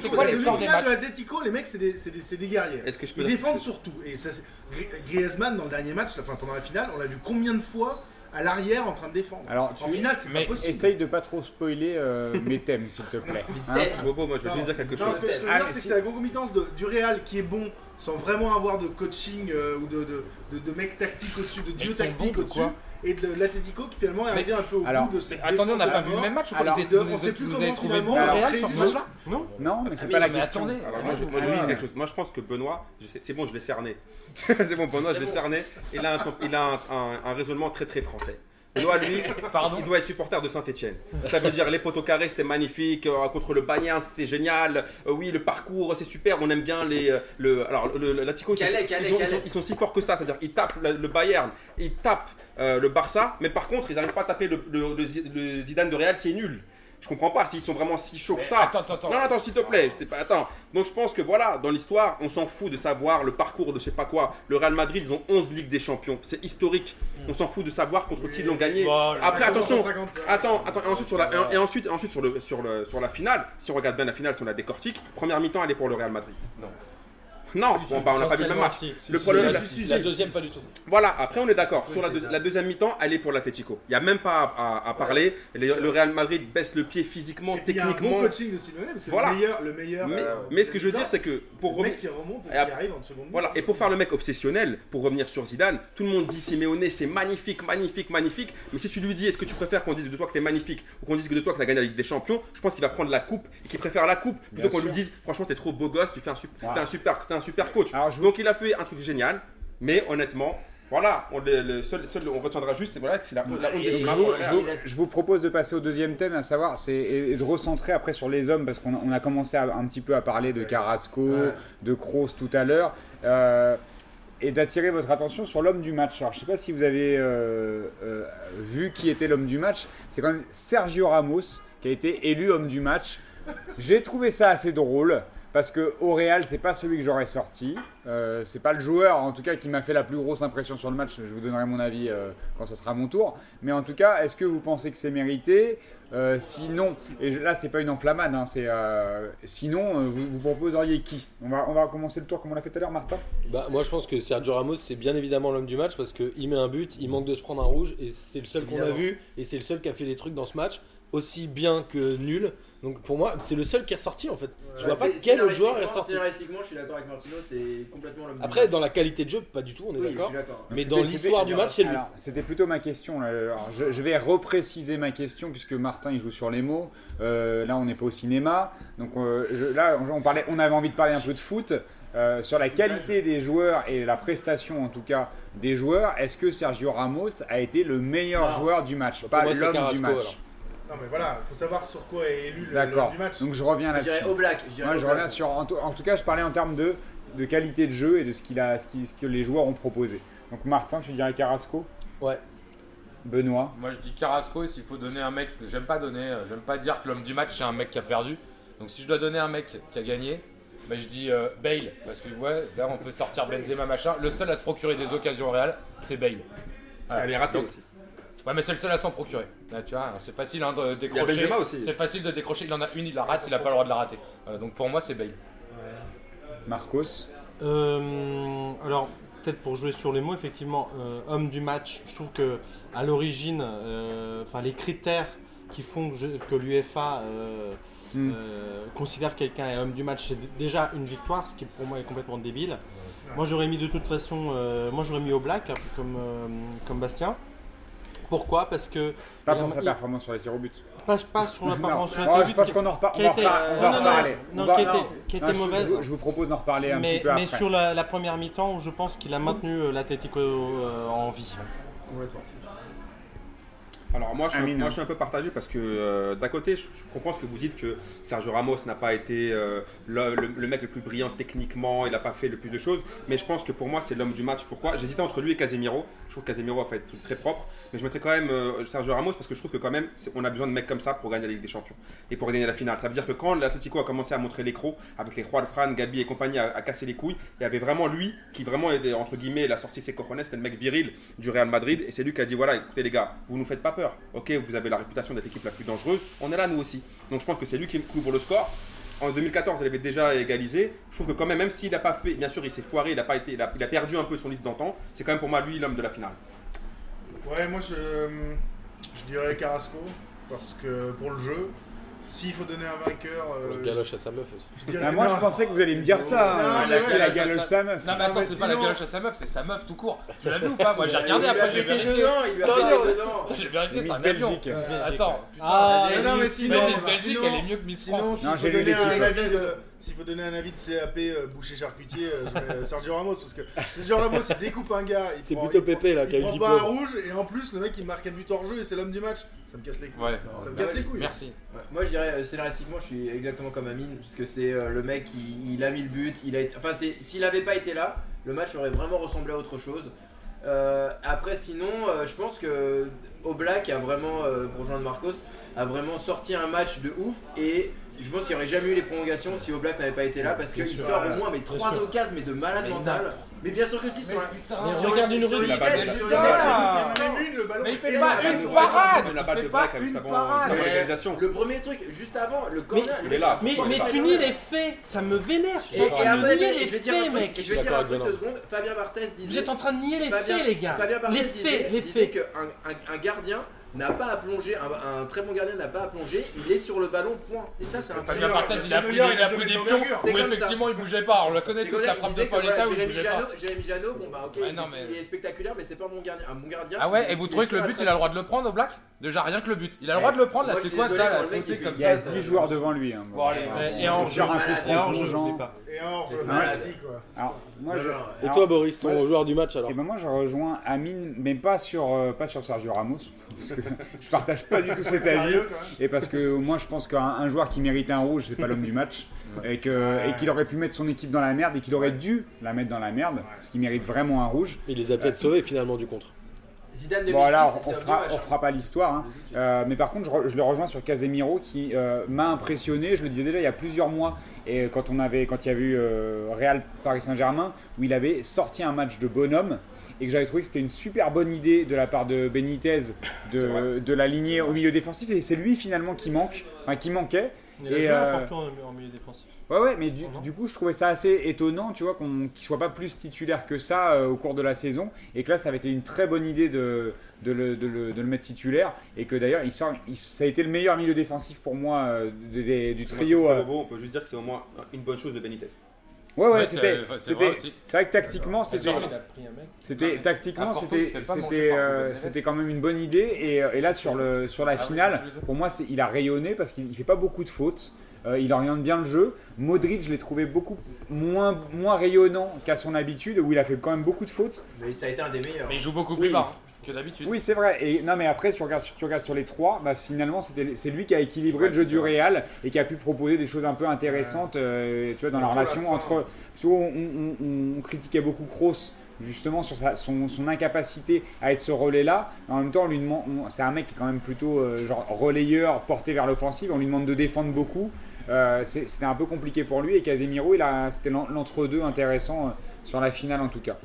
C'est quoi- les scores des matchs de l'Atlético, les mecs, c'est des, c'est des- c'est des guerriers. Est-ce que je peux Ils défendent surtout. Et ça, c'est- Gri- Griezmann, dans le dernier match, enfin pendant la finale, on l'a vu combien de fois à l'arrière en train de défendre. Alors, en tu finale, c'est pas possible. essaye de pas trop spoiler euh, mes thèmes, s'il te plaît. Hein Bobo, moi je veux Non, juste dire quelque non, chose. ce que ce que je veux Ah, dire, c'est que c'est la concomitance du Real qui est bon sans vraiment avoir de coaching euh, ou de, de, de, de mecs tactiques au-dessus, de bons ou au-dessus, et de l'Atletico qui finalement est arrivé un peu au alors, bout de cette Attendez, on n'a pas vu le même match ou quoi Alors, Vous avez- on vous sait plus vous comment avez trouvé bon Real sur ce match-là Non Non, mais c'est Ah, pas la question. attendez. Alors moi, je, quelque chose. Moi je pense que Benoît, c'est bon, je l'ai cerné. c'est bon, Benoît, je l'ai cerné. Il a, un raisonnement très très français. Benoît, lui, Pardon il doit être supporter de Saint-Etienne. Ça veut dire les poteaux carrés, c'était magnifique. euh, contre le Bayern, c'était génial. Euh, oui, le parcours, c'est super. On aime bien les. euh, le, alors, le, le- l'Atlético, ils, sont- Calais, Calais, ils sont, ils Calais. sont- ils sont si forts que ça. C'est-à-dire, ils tapent le, le Bayern, ils tapent euh, le Barça, mais par contre, ils n'arrivent pas à taper le, le- le Zi- le Zidane de Real qui est nul. Je comprends pas s'ils sont vraiment si chauds que ça. Attends. Non, attends, s'il te plaît. pas- Attends. Donc, je pense que voilà, dans l'histoire, on s'en fout de savoir le parcours de je sais pas quoi. Le Real Madrid, ils ont 11 Ligues des Champions. C'est historique. On s'en fout de savoir contre qui ils l'ont gagné. Bon, Après, attention. en 55. Attends, attends, et ensuite sur la, et ensuite, ensuite sur le, sur le, sur la finale, si on regarde bien la finale, si on la décortique, première mi-temps, elle est pour le Real Madrid. Non. Non, bon, bah, on n'a pas vu le même match. Le problème, La, la- deuxième, pas du tout. voilà, après on est d'accord. Sur la, deux- la deuxième mi-temps, elle est pour l'Atlético. Il n'y a même pas à, à- à parler. Le, le Real Madrid baisse le pied physiquement, puis, il y a un techniquement. bon coaching de Simeone parce que Voilà. le meilleur, le meilleur. Mais, euh, mais ce que je veux dire, c'est que pour le revenir. mec qui remonte et qui arrive en seconde. Voilà, et pour faire le mec obsessionnel, pour revenir sur Zidane, tout le monde dit Simeone c'est magnifique, magnifique, magnifique. Mais si tu lui dis est-ce que tu préfères qu'on dise de toi que t'es magnifique ou qu'on dise que de toi que t'as gagné la Ligue des Champions, je pense qu'il va prendre la coupe et qu'il préfère la coupe plutôt qu'on lui dise franchement t'es trop beau gosse, tu fais un, super, super coach. Alors, je Donc il a fait un truc génial, mais honnêtement, voilà, on, le, le seul, seul- on retiendra juste voilà, que c'est la, la honte Et de Je je vous, pour le je Real. vous- je vous propose de passer au deuxième thème, à savoir, c'est et et de recentrer après sur les hommes, parce qu'on a, on a commencé à- un petit peu à parler de Carrasco, Ouais. de Kroos tout à l'heure, euh, et d'attirer votre attention sur l'homme du match. Alors, je sais pas si vous avez euh, euh, vu qui était l'homme du match. C'est quand même Sergio Ramos qui a été élu homme du match. J'ai trouvé ça assez drôle. Parce que au Real, c'est pas celui que j'aurais sorti. Euh, c'est pas le joueur, en tout cas, qui m'a fait la plus grosse impression sur le match. Je vous donnerai mon avis euh, quand ce sera mon tour. Mais en tout cas, est-ce que vous pensez que c'est mérité? Euh, Sinon, et je- là, c'est pas une enflammade. hein, c'est euh, sinon, vous, vous proposeriez qui? On va, on va commencer le tour comme on l'a fait tout à l'heure, Martin. Bah, moi, je pense que Sergio Ramos, c'est bien évidemment l'homme du match parce qu'il met un but, il manque de se prendre un rouge et c'est le seul qu'on a vu et c'est le seul qui a fait des trucs dans ce match aussi bien que nul. Donc pour moi, c'est le seul qui est ressorti en fait. Je vois pas quel autre joueur est ressorti. Scénaristiquement, je suis d'accord avec Martino, c'est complètement l'homme Après, match. dans la qualité de jeu, pas du tout, on est d'accord. Mais dans l'histoire du match, c'est lui. C'était plutôt ma question. Alors, je, je vais repréciser ma question puisque Martin il joue sur les mots. Euh, là, on n'est pas au cinéma. Donc euh, je- là, on, parlait, on avait envie de parler un peu de foot. Euh, sur la qualité des joueurs et la prestation en tout cas des joueurs, est-ce que Sergio Ramos a été le meilleur Non. joueur du match, pas l'homme du match? alors. Non, mais voilà, il faut savoir sur quoi est élu le D'accord. l'homme du match. Donc je reviens Je là-dessus. dirais au black. Je dirais Moi, au je black. reviens sur. En tout, en tout cas, je parlais en termes de, de qualité de jeu et de ce, qu'il a, ce, qui- ce que les joueurs ont proposé. Donc Martin, tu dirais Carrasco Ouais. Benoît Moi je dis Carrasco et s'il faut donner un mec, j'aime pas donner, euh, j'aime pas dire que l'homme du match c'est un mec qui a perdu. Donc si je dois donner un mec qui a gagné, bah, je dis euh, Bale parce que ouais, là on peut sortir Benzema machin. Le seul à se procurer des occasions réelles, c'est Bale. Voilà. Elle est ratée Donc, aussi. Ouais mais c'est le seul à s'en procurer. Là, tu vois, c'est facile hein, de Il y a décrocher. Benzema aussi. C'est facile de décrocher. Il en a une, il la rate, il a pas le droit de la rater. Euh, donc pour moi c'est Bale. Marcos Euh, alors, peut-être pour jouer sur les mots, effectivement, euh, homme du match, je trouve que à l'origine, euh, enfin les critères qui font que, que l'UEFA euh, Hmm. euh, considère quelqu'un est homme du match, c'est déjà une victoire, ce qui pour moi est complètement débile. Moi j'aurais mis de toute façon, euh, moi j'aurais mis au black, comme, euh, comme Bastien. Pourquoi Parce que Pas pour sa il- performance sur les tirs au but. pas, pas sur la Non. performance sur Oh, le tir au je pense qu'on en, repar- qui je- mauvaise. Je, je vous propose d'en reparler un mais, petit peu mais après. sur la, la première mi-temps, je pense qu'il a maintenu euh, l'Atlético euh, en vie. Alors moi je, suis, Amine. moi, je suis un peu partagé parce que euh, d'un côté, je, je comprends ce que vous dites que Sergio Ramos n'a pas été euh, le, le- le mec le plus brillant techniquement, il n'a pas fait le plus de choses, mais je pense que pour moi c'est l'homme du match. Pourquoi? J'hésitais entre lui et Casemiro. Je trouve que Casemiro a fait des trucs très propres, mais je mettrais quand même euh, Sergio Ramos parce que je trouve que quand même c'est- on a besoin de mecs comme ça pour gagner la Ligue des Champions et pour gagner la finale. Ça veut dire que quand l'Atlético a commencé à montrer l'écro avec les Juan Fran, Gabi et compagnie à, à casser les couilles, il y avait vraiment lui qui vraiment était entre guillemets la sortie cojones, c'était le mec viril du Real Madrid et c'est lui qui a dit voilà écoutez les gars vous nous faites pas peur ok vous avez la réputation d'être l'équipe la plus dangereuse on est là nous aussi. Donc je pense que c'est lui qui couvre le score. En 2014 elle avait déjà égalisé. Je trouve que quand même même s'il n'a pas fait bien sûr il s'est foiré il a pas été il a, perdu un peu son liste d'antan c'est quand même pour moi lui l'homme de la finale. Ouais, moi je, je dirais Carrasco, parce que pour le jeu, s'il faut donner un vainqueur. euh, Le galoche à sa meuf aussi. je dirais Ah, moi, je non. pensais que vous alliez me dire ça. Non, hein, mais parce ouais, que la la galoche galoche sa meuf. Non, mais attends, c'est pas la sinon- galoche à sa meuf, c'est sa meuf tout court. Tu l'as vu ou pas Moi j'ai regardé il après, lui j'ai vérifié. dedans, il lui a Non, pété non. dedans. J'ai vérifié, c'est un avion. Belgique. Euh, Attends. Ah, non, mais sinon, Miss Belgique, sinon- elle est mieux que Miss Sinon, France. Non, j'ai lu donner l'équipe. un avis de, s'il faut donner un avis de CAP euh, boucher charcutier, euh, je mets Sergio Ramos parce que Sergio Ramos il découpe un gars, il C'est prend- plutôt il prend- Pépé, là, qui a il eu le prend pas un diplôme. rouge et en plus le mec il marque un but hors jeu et c'est l'homme du match. Ça me casse les couilles. Ouais. Ça me casse les couilles. Merci. Ouais, Moi je dirais euh, scénaristiquement je suis exactement comme Amine parce que c'est euh, le mec il, il a mis le but, il a été... enfin c'est s'il avait pas été là, le match aurait vraiment ressemblé à autre chose. Euh, après sinon euh, je pense que Oblak a vraiment euh, pour rejoindre Marcos a vraiment sorti un match de ouf et je pense qu'il n'y aurait jamais eu les prolongations si Oblak n'avait pas été là parce qu'il sort au moins mais trois occasions mais de malade Mais mental. Mais bien sûr que si sur sur regarde une- rue, la la Il a même une, le ballon. Mais il fait pas une C'est- parade. la balle Il fait pas une parade. Le premier truc, juste avant, le corner. il est là Mais, tu pas nies les faits, ça me vénère. Et, pas après, nier je les vais dire un faits, truc, mec. et je vais dire d'accord un truc avec deux secondes. Fabien Barthez disait. Vous êtes en train de nier les faits, les gars. Fabien Barthez Les disait, faits, les disait faits. qu'un un, un gardien n'a pas à plonger, un, un très bon gardien n'a pas à plonger, il est sur le ballon, point. Et ça, c'est un Fabien Barthez, il a pris, il il a pris des pions où effectivement il bougeait pas. On le connaît tous la frappe il de Pauletta où il Jérémy bougeait pas. Jérémy Janot, bon bah ok, Ouais, il, non, est- mais- il est spectaculaire, mais c'est pas un bon gardien. Un bon gardien. Ah ouais, et vous trouvez que le but la il a le droit de le prendre au black? Déjà rien que le but. Il a le droit de le prendre là, c'est quoi ça là Sauter comme Il y a ça. 10 joueurs devant lui. Bon, allez, Et en coup Et en jeu. Et or, je Ouais. merci quoi? Moi, je. Et toi, Boris, ton ouais. joueur du match alors Et ben moi je rejoins Amine, mais pas sur, euh, pas sur Sergio Ramos, parce que je partage pas du tout cet avis. Et parce que moi je pense qu'un un joueur qui mérite un rouge, c'est pas l'homme du match. Et qu'il aurait pu mettre son équipe dans la merde et qu'il aurait dû la mettre dans la merde, parce qu'il mérite vraiment un rouge. Il les a peut-être sauvés finalement du contre. Zidane 2006, Bon là, on, fera, on hein. fera pas l'histoire. hein. Euh, mais par contre, je, re- je le rejoins sur Casemiro qui euh, m'a impressionné. Je le disais déjà il y a plusieurs mois. Et quand, on avait, quand il y avait eu euh, Real Paris Saint-Germain, où il avait sorti un match de bonhomme et que j'avais trouvé que c'était une super bonne idée de la part de Benitez de, de l'aligner au milieu défensif. Et c'est lui finalement qui manque, enfin, qui manquait. Il a Et, joué euh, en milieu défensif. Ouais, ouais, mais du, coup, je trouvais ça assez étonnant, tu vois, qu'on qu'il soit pas plus titulaire que ça euh, au cours de la saison, et que là, ça avait été une très bonne idée de, de, le, de le- de le mettre titulaire, et que d'ailleurs, il sort, il- ça a été le meilleur milieu défensif pour moi euh, de- de- du trio. euh. on peut juste dire que c'est au moins une bonne chose de Benitez Ouais, ouais, Ouais, c'était. c'est- vrai aussi. C'est vrai que tactiquement, c'était. C'était tactiquement, c'était c'était euh, c'était quand même une bonne idée et, euh, et là sur le sur la Ah finale, pour moi c'est il a rayonné parce qu'il il fait pas beaucoup de fautes. euh, il oriente bien le jeu. Modric, je l'ai trouvé beaucoup moins, moins rayonnant qu'à son habitude, où il a fait quand même beaucoup de fautes. Mais ça a été un des meilleurs. Mais il joue beaucoup Oui. plus bas que d'habitude. Oui, c'est vrai. Et non, mais après, si tu regardes, si tu regardes sur les trois, bah, finalement, c'était- c'est lui qui a équilibré le jeu du Real et qui a pu proposer des choses un peu intéressantes, euh, tu vois, dans la relation fin. entre. Tu vois, on, on- on- on critiquait beaucoup Kroos justement sur sa- son, son incapacité à être ce relais-là. En même temps, on lui demande, on- c'est un mec qui est quand même plutôt euh, genre relayeur, porté vers l'offensive. On lui demande de défendre beaucoup. Euh, c'est- c'était un peu compliqué pour lui et Casemiro, il a, c'était l'en- l'entre-deux intéressant euh, sur la finale en tout cas.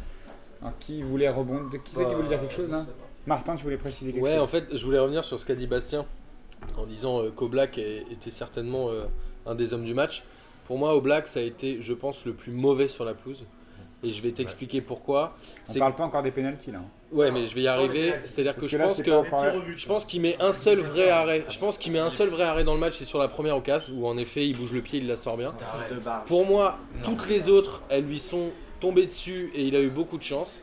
Alors, qui voulait rebondir Qui c'est qui voulait dire quelque chose là Martin, tu voulais préciser quelque Ouais, chose en fait, je voulais revenir sur ce qu'a dit Bastien en disant euh, qu'Oblak était certainement euh, un des hommes du match. Pour moi, Oblak, ça a été, je pense, le plus mauvais sur la pelouse. Et je vais t'expliquer pourquoi. On C'est parle pas encore des pénalties là. hein. ouais, mais je vais y arriver. C'est-à-dire que je là, pense c'est que je pense qu'il met un seul vrai arrêt. Je pense qu'il met un seul vrai arrêt dans le match, c'est sur la première occasion où en effet il bouge le pied, il la sort bien. Pour moi, toutes les autres, elles lui sont tombé dessus et il a eu beaucoup de chance.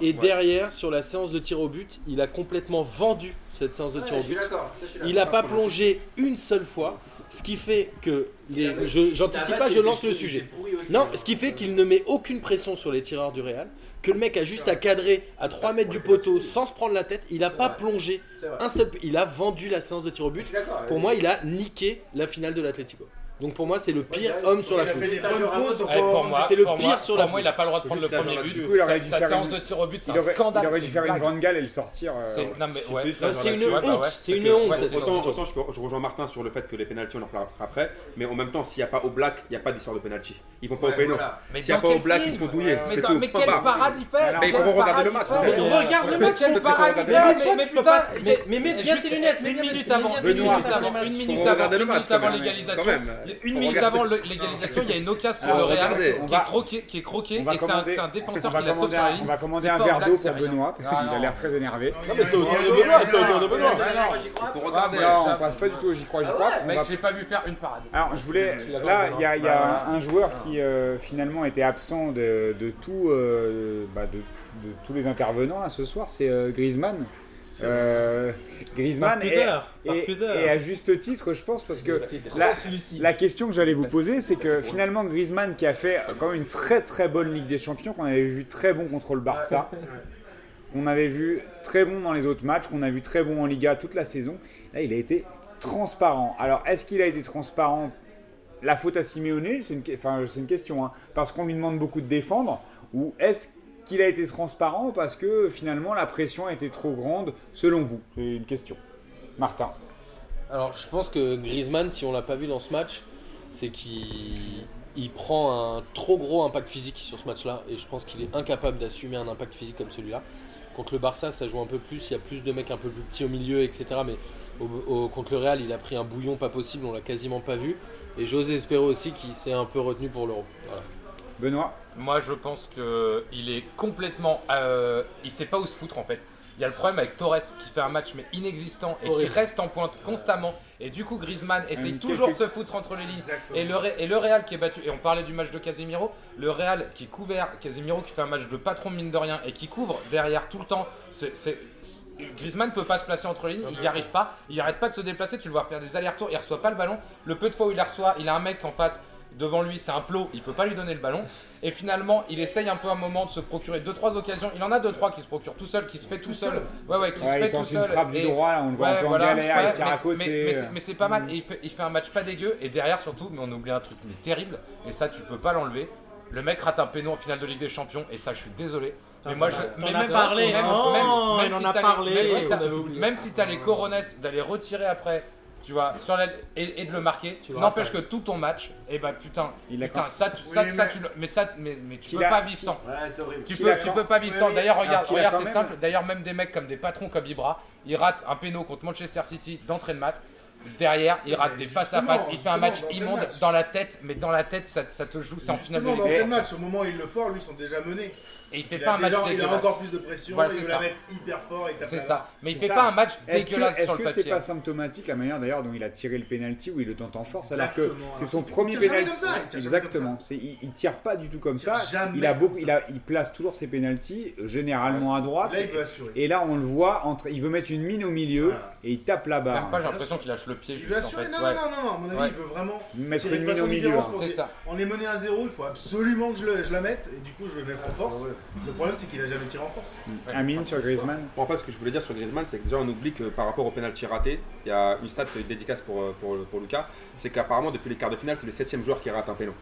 Et derrière, sur la séance de tir au but, il a complètement vendu cette séance de Ouais, tir au but. d'accord, ça, je suis Il n'a pas plongé une seule fois, ce qui fait que les, Tabas, je j'anticipe pas, je lance le sujet. aussi, Non, hein. ce qui fait qu'il ne met aucune pression sur les tireurs du Real, que le mec a juste à cadrer à 3 mètres du poteau sans se prendre la tête. Il n'a pas vrai. plongé un seul, il a vendu la séance de tir au but. Pour moi, il a niqué la finale de l'Atlético. Donc pour moi, c'est le pire Ouais, homme sur la chose. Ouais, on- pour moi, c'est le pour pire moi- sur la Pour moi, il a pas le droit de prendre le premier but. coup, Sa faire séance une- de tir au but, c'est un aurait, scandale. il aurait dû faire une. Van Gaal et le sortir. C'est- une honte, c'est une honte. Autant, je, rejoins Martin sur le fait que les pénalties on en parlera après, mais en même temps, s'il n'y a pas au black, il n'y a pas d'histoire de penalty. Ils vont pas au péno. S'il n'y a pas au quel black, ils se font douiller. Mais, C'est dans- tout. mais Point quel barre. parade il fait Mais ils vont regarder le match. Mais regarde le match, parade il fait Mais- putain mais- mets bien tes lunettes, Une minute avant, une minute avant, une minute avant, l'égalisation. Une minute avant l'égalisation, il y a une occasion pour Alors, le Real qui va- est croqué, qui est croqué On va et c'est un, défenseur qui la sauve sur la ligne. on va commander un verre d'eau pour. Benoît parce qu'il a l'air très énervé. Non mais c'est autour de Benoît, c'est autour de Benoît. Non, on passe pas du tout au j'y crois, j'y Ah crois. Mec, j'ai pas vu faire une parade. Alors, je voulais. Là, il y a, un joueur qui euh, finalement était absent de, tout, euh, bah, de, de tous les intervenants là, ce soir, c'est euh, Griezmann. Euh, Griezmann Par et, pudeur, par et- pudeur. et à juste titre, je pense, parce que la, la question que j'allais vous poser, c'est que finalement Griezmann qui a fait quand même une très très bonne Ligue des Champions, qu'on avait vu très bon contre le Barça, qu'on avait vu très bon dans les autres matchs, qu'on a vu très bon en Liga toute la saison, là il a été transparent. Alors est-ce qu'il a été transparent? La faute à Simeone, c'est une, que- enfin, c'est une question, hein, parce qu'on lui demande beaucoup de défendre, ou est-ce qu'il a été transparent parce que finalement la pression a été trop grande selon vous? C'est une question. Martin. Alors, je pense que Griezmann, si on l'a pas vu dans ce match, c'est qu'il il prend un trop gros impact physique sur ce match-là, et je pense qu'il est incapable d'assumer un impact physique comme celui-là. Contre le Barça, ça joue un peu plus, il y a plus de mecs un peu plus petits au milieu, etc. Mais au- au- contre le Real, il a pris un bouillon pas possible, on l'a quasiment pas vu. Et j'ose espérer aussi qu'il s'est un peu retenu pour l'Euro. Voilà. Benoît Moi, je pense que il est complètement. euh, il sait pas où se foutre en fait. Il y a le problème avec Torres qui fait un match mais inexistant et Horrible. qui reste en pointe constamment. Et du coup, Griezmann essaye toujours de se foutre entre les lignes. Exactement. Et le, Ré- et le Real qui est battu, et on parlait du match de Casemiro, le Real qui est couvert, Casemiro qui fait un match de patron mine de rien et qui couvre derrière tout le temps. c'est- c'est- Griezmann peut pas se placer entre les lignes, il n'y arrive pas, il arrête pas de se déplacer, tu le vois faire des allers-retours, il reçoit pas le ballon. Le peu de fois où il la reçoit, il a un mec en face devant lui, c'est un plot, il peut pas lui donner le ballon. Et finalement, il essaye un peu un moment de se procurer deux trois occasions. Il en a deux trois qui se procurent tout seul, qui se fait tout seul. Ouais ouais, qui Ouais, se il fait tout seul. frappe du Et- droit, là, on le voit un Ouais, peu voilà, en galère, ouais, il tire mais à c'est- côté. Mais, mais c'est- mais c'est pas mal. Et il fait, il fait un match pas dégueu. Et derrière, surtout, mais on oublie un truc mais terrible. Et ça, tu peux pas l'enlever. Le mec rate un péno en finale de Ligue des Champions. Et ça, je suis désolé. Mais moi, je. Mais même- parlé, même- oh, même- il même en si a t'as les- parlé. Même si les coronesses d'aller retirer après. Tu vois, sur la, et, et de le marquer, n'empêche que tout ton match, et bah putain, Il a putain ça, tu, Oui, ça, mais- ça, tu le- mais ça, mais, mais tu peux a- pas vivre sans. Ouais, c'est horrible. Tu peux, tu peux pas vivre Oui, sans. D'ailleurs, regarde, c'est simple. D'ailleurs, même des mecs comme des patrons comme Ibra, ils ratent un péno contre Manchester City d'entrée de match. Derrière, il rate des face à face. Il fait un match immonde match. dans la tête, mais dans la tête, ça, ça te joue. C'est en finale de dans le match, au moment où il le fort, lui, ils sont déjà menés. Et il fait Il pas un match déjà- il a dégueulasse. encore plus de pression, Voilà, il veut la mettre hyper fort C'est ça. Mais il fait ça. pas un match Est-ce que dégueulasse est-ce que c'est pas symptomatique la manière d'ailleurs dont il a tiré le penalty où il le tente en force alors que c'est son premier penalty comme ça, il tire jamais Exactement. C'est il, il tire pas du tout comme Il ça. jamais Il a comme beaucoup ça. il a il place toujours ses penalties généralement à droite. Là, il veut assurer. Et là on le voit entre il veut mettre une mine au milieu Voilà. et il tape la barre. j'ai l'impression qu'il lâche le pied Il juste veut en assurer. fait. Non, non, non, non, à mon avis, Ouais. il veut vraiment. Mettre une mine au milieu. hein. C'est ça. On est mené à zéro, il faut absolument que je, le- je la mette et du coup je vais le mettre en force. Le problème c'est qu'il a jamais tiré en force. Amine sur Griezmann. Bon, en fait, ce que je voulais dire sur Griezmann, c'est que déjà on oublie que par rapport au penalty raté, il y a une stat dédicace pour, euh, pour, pour Lucas, c'est qu'apparemment depuis les quarts de finale, c'est le septième joueur qui rate un péno.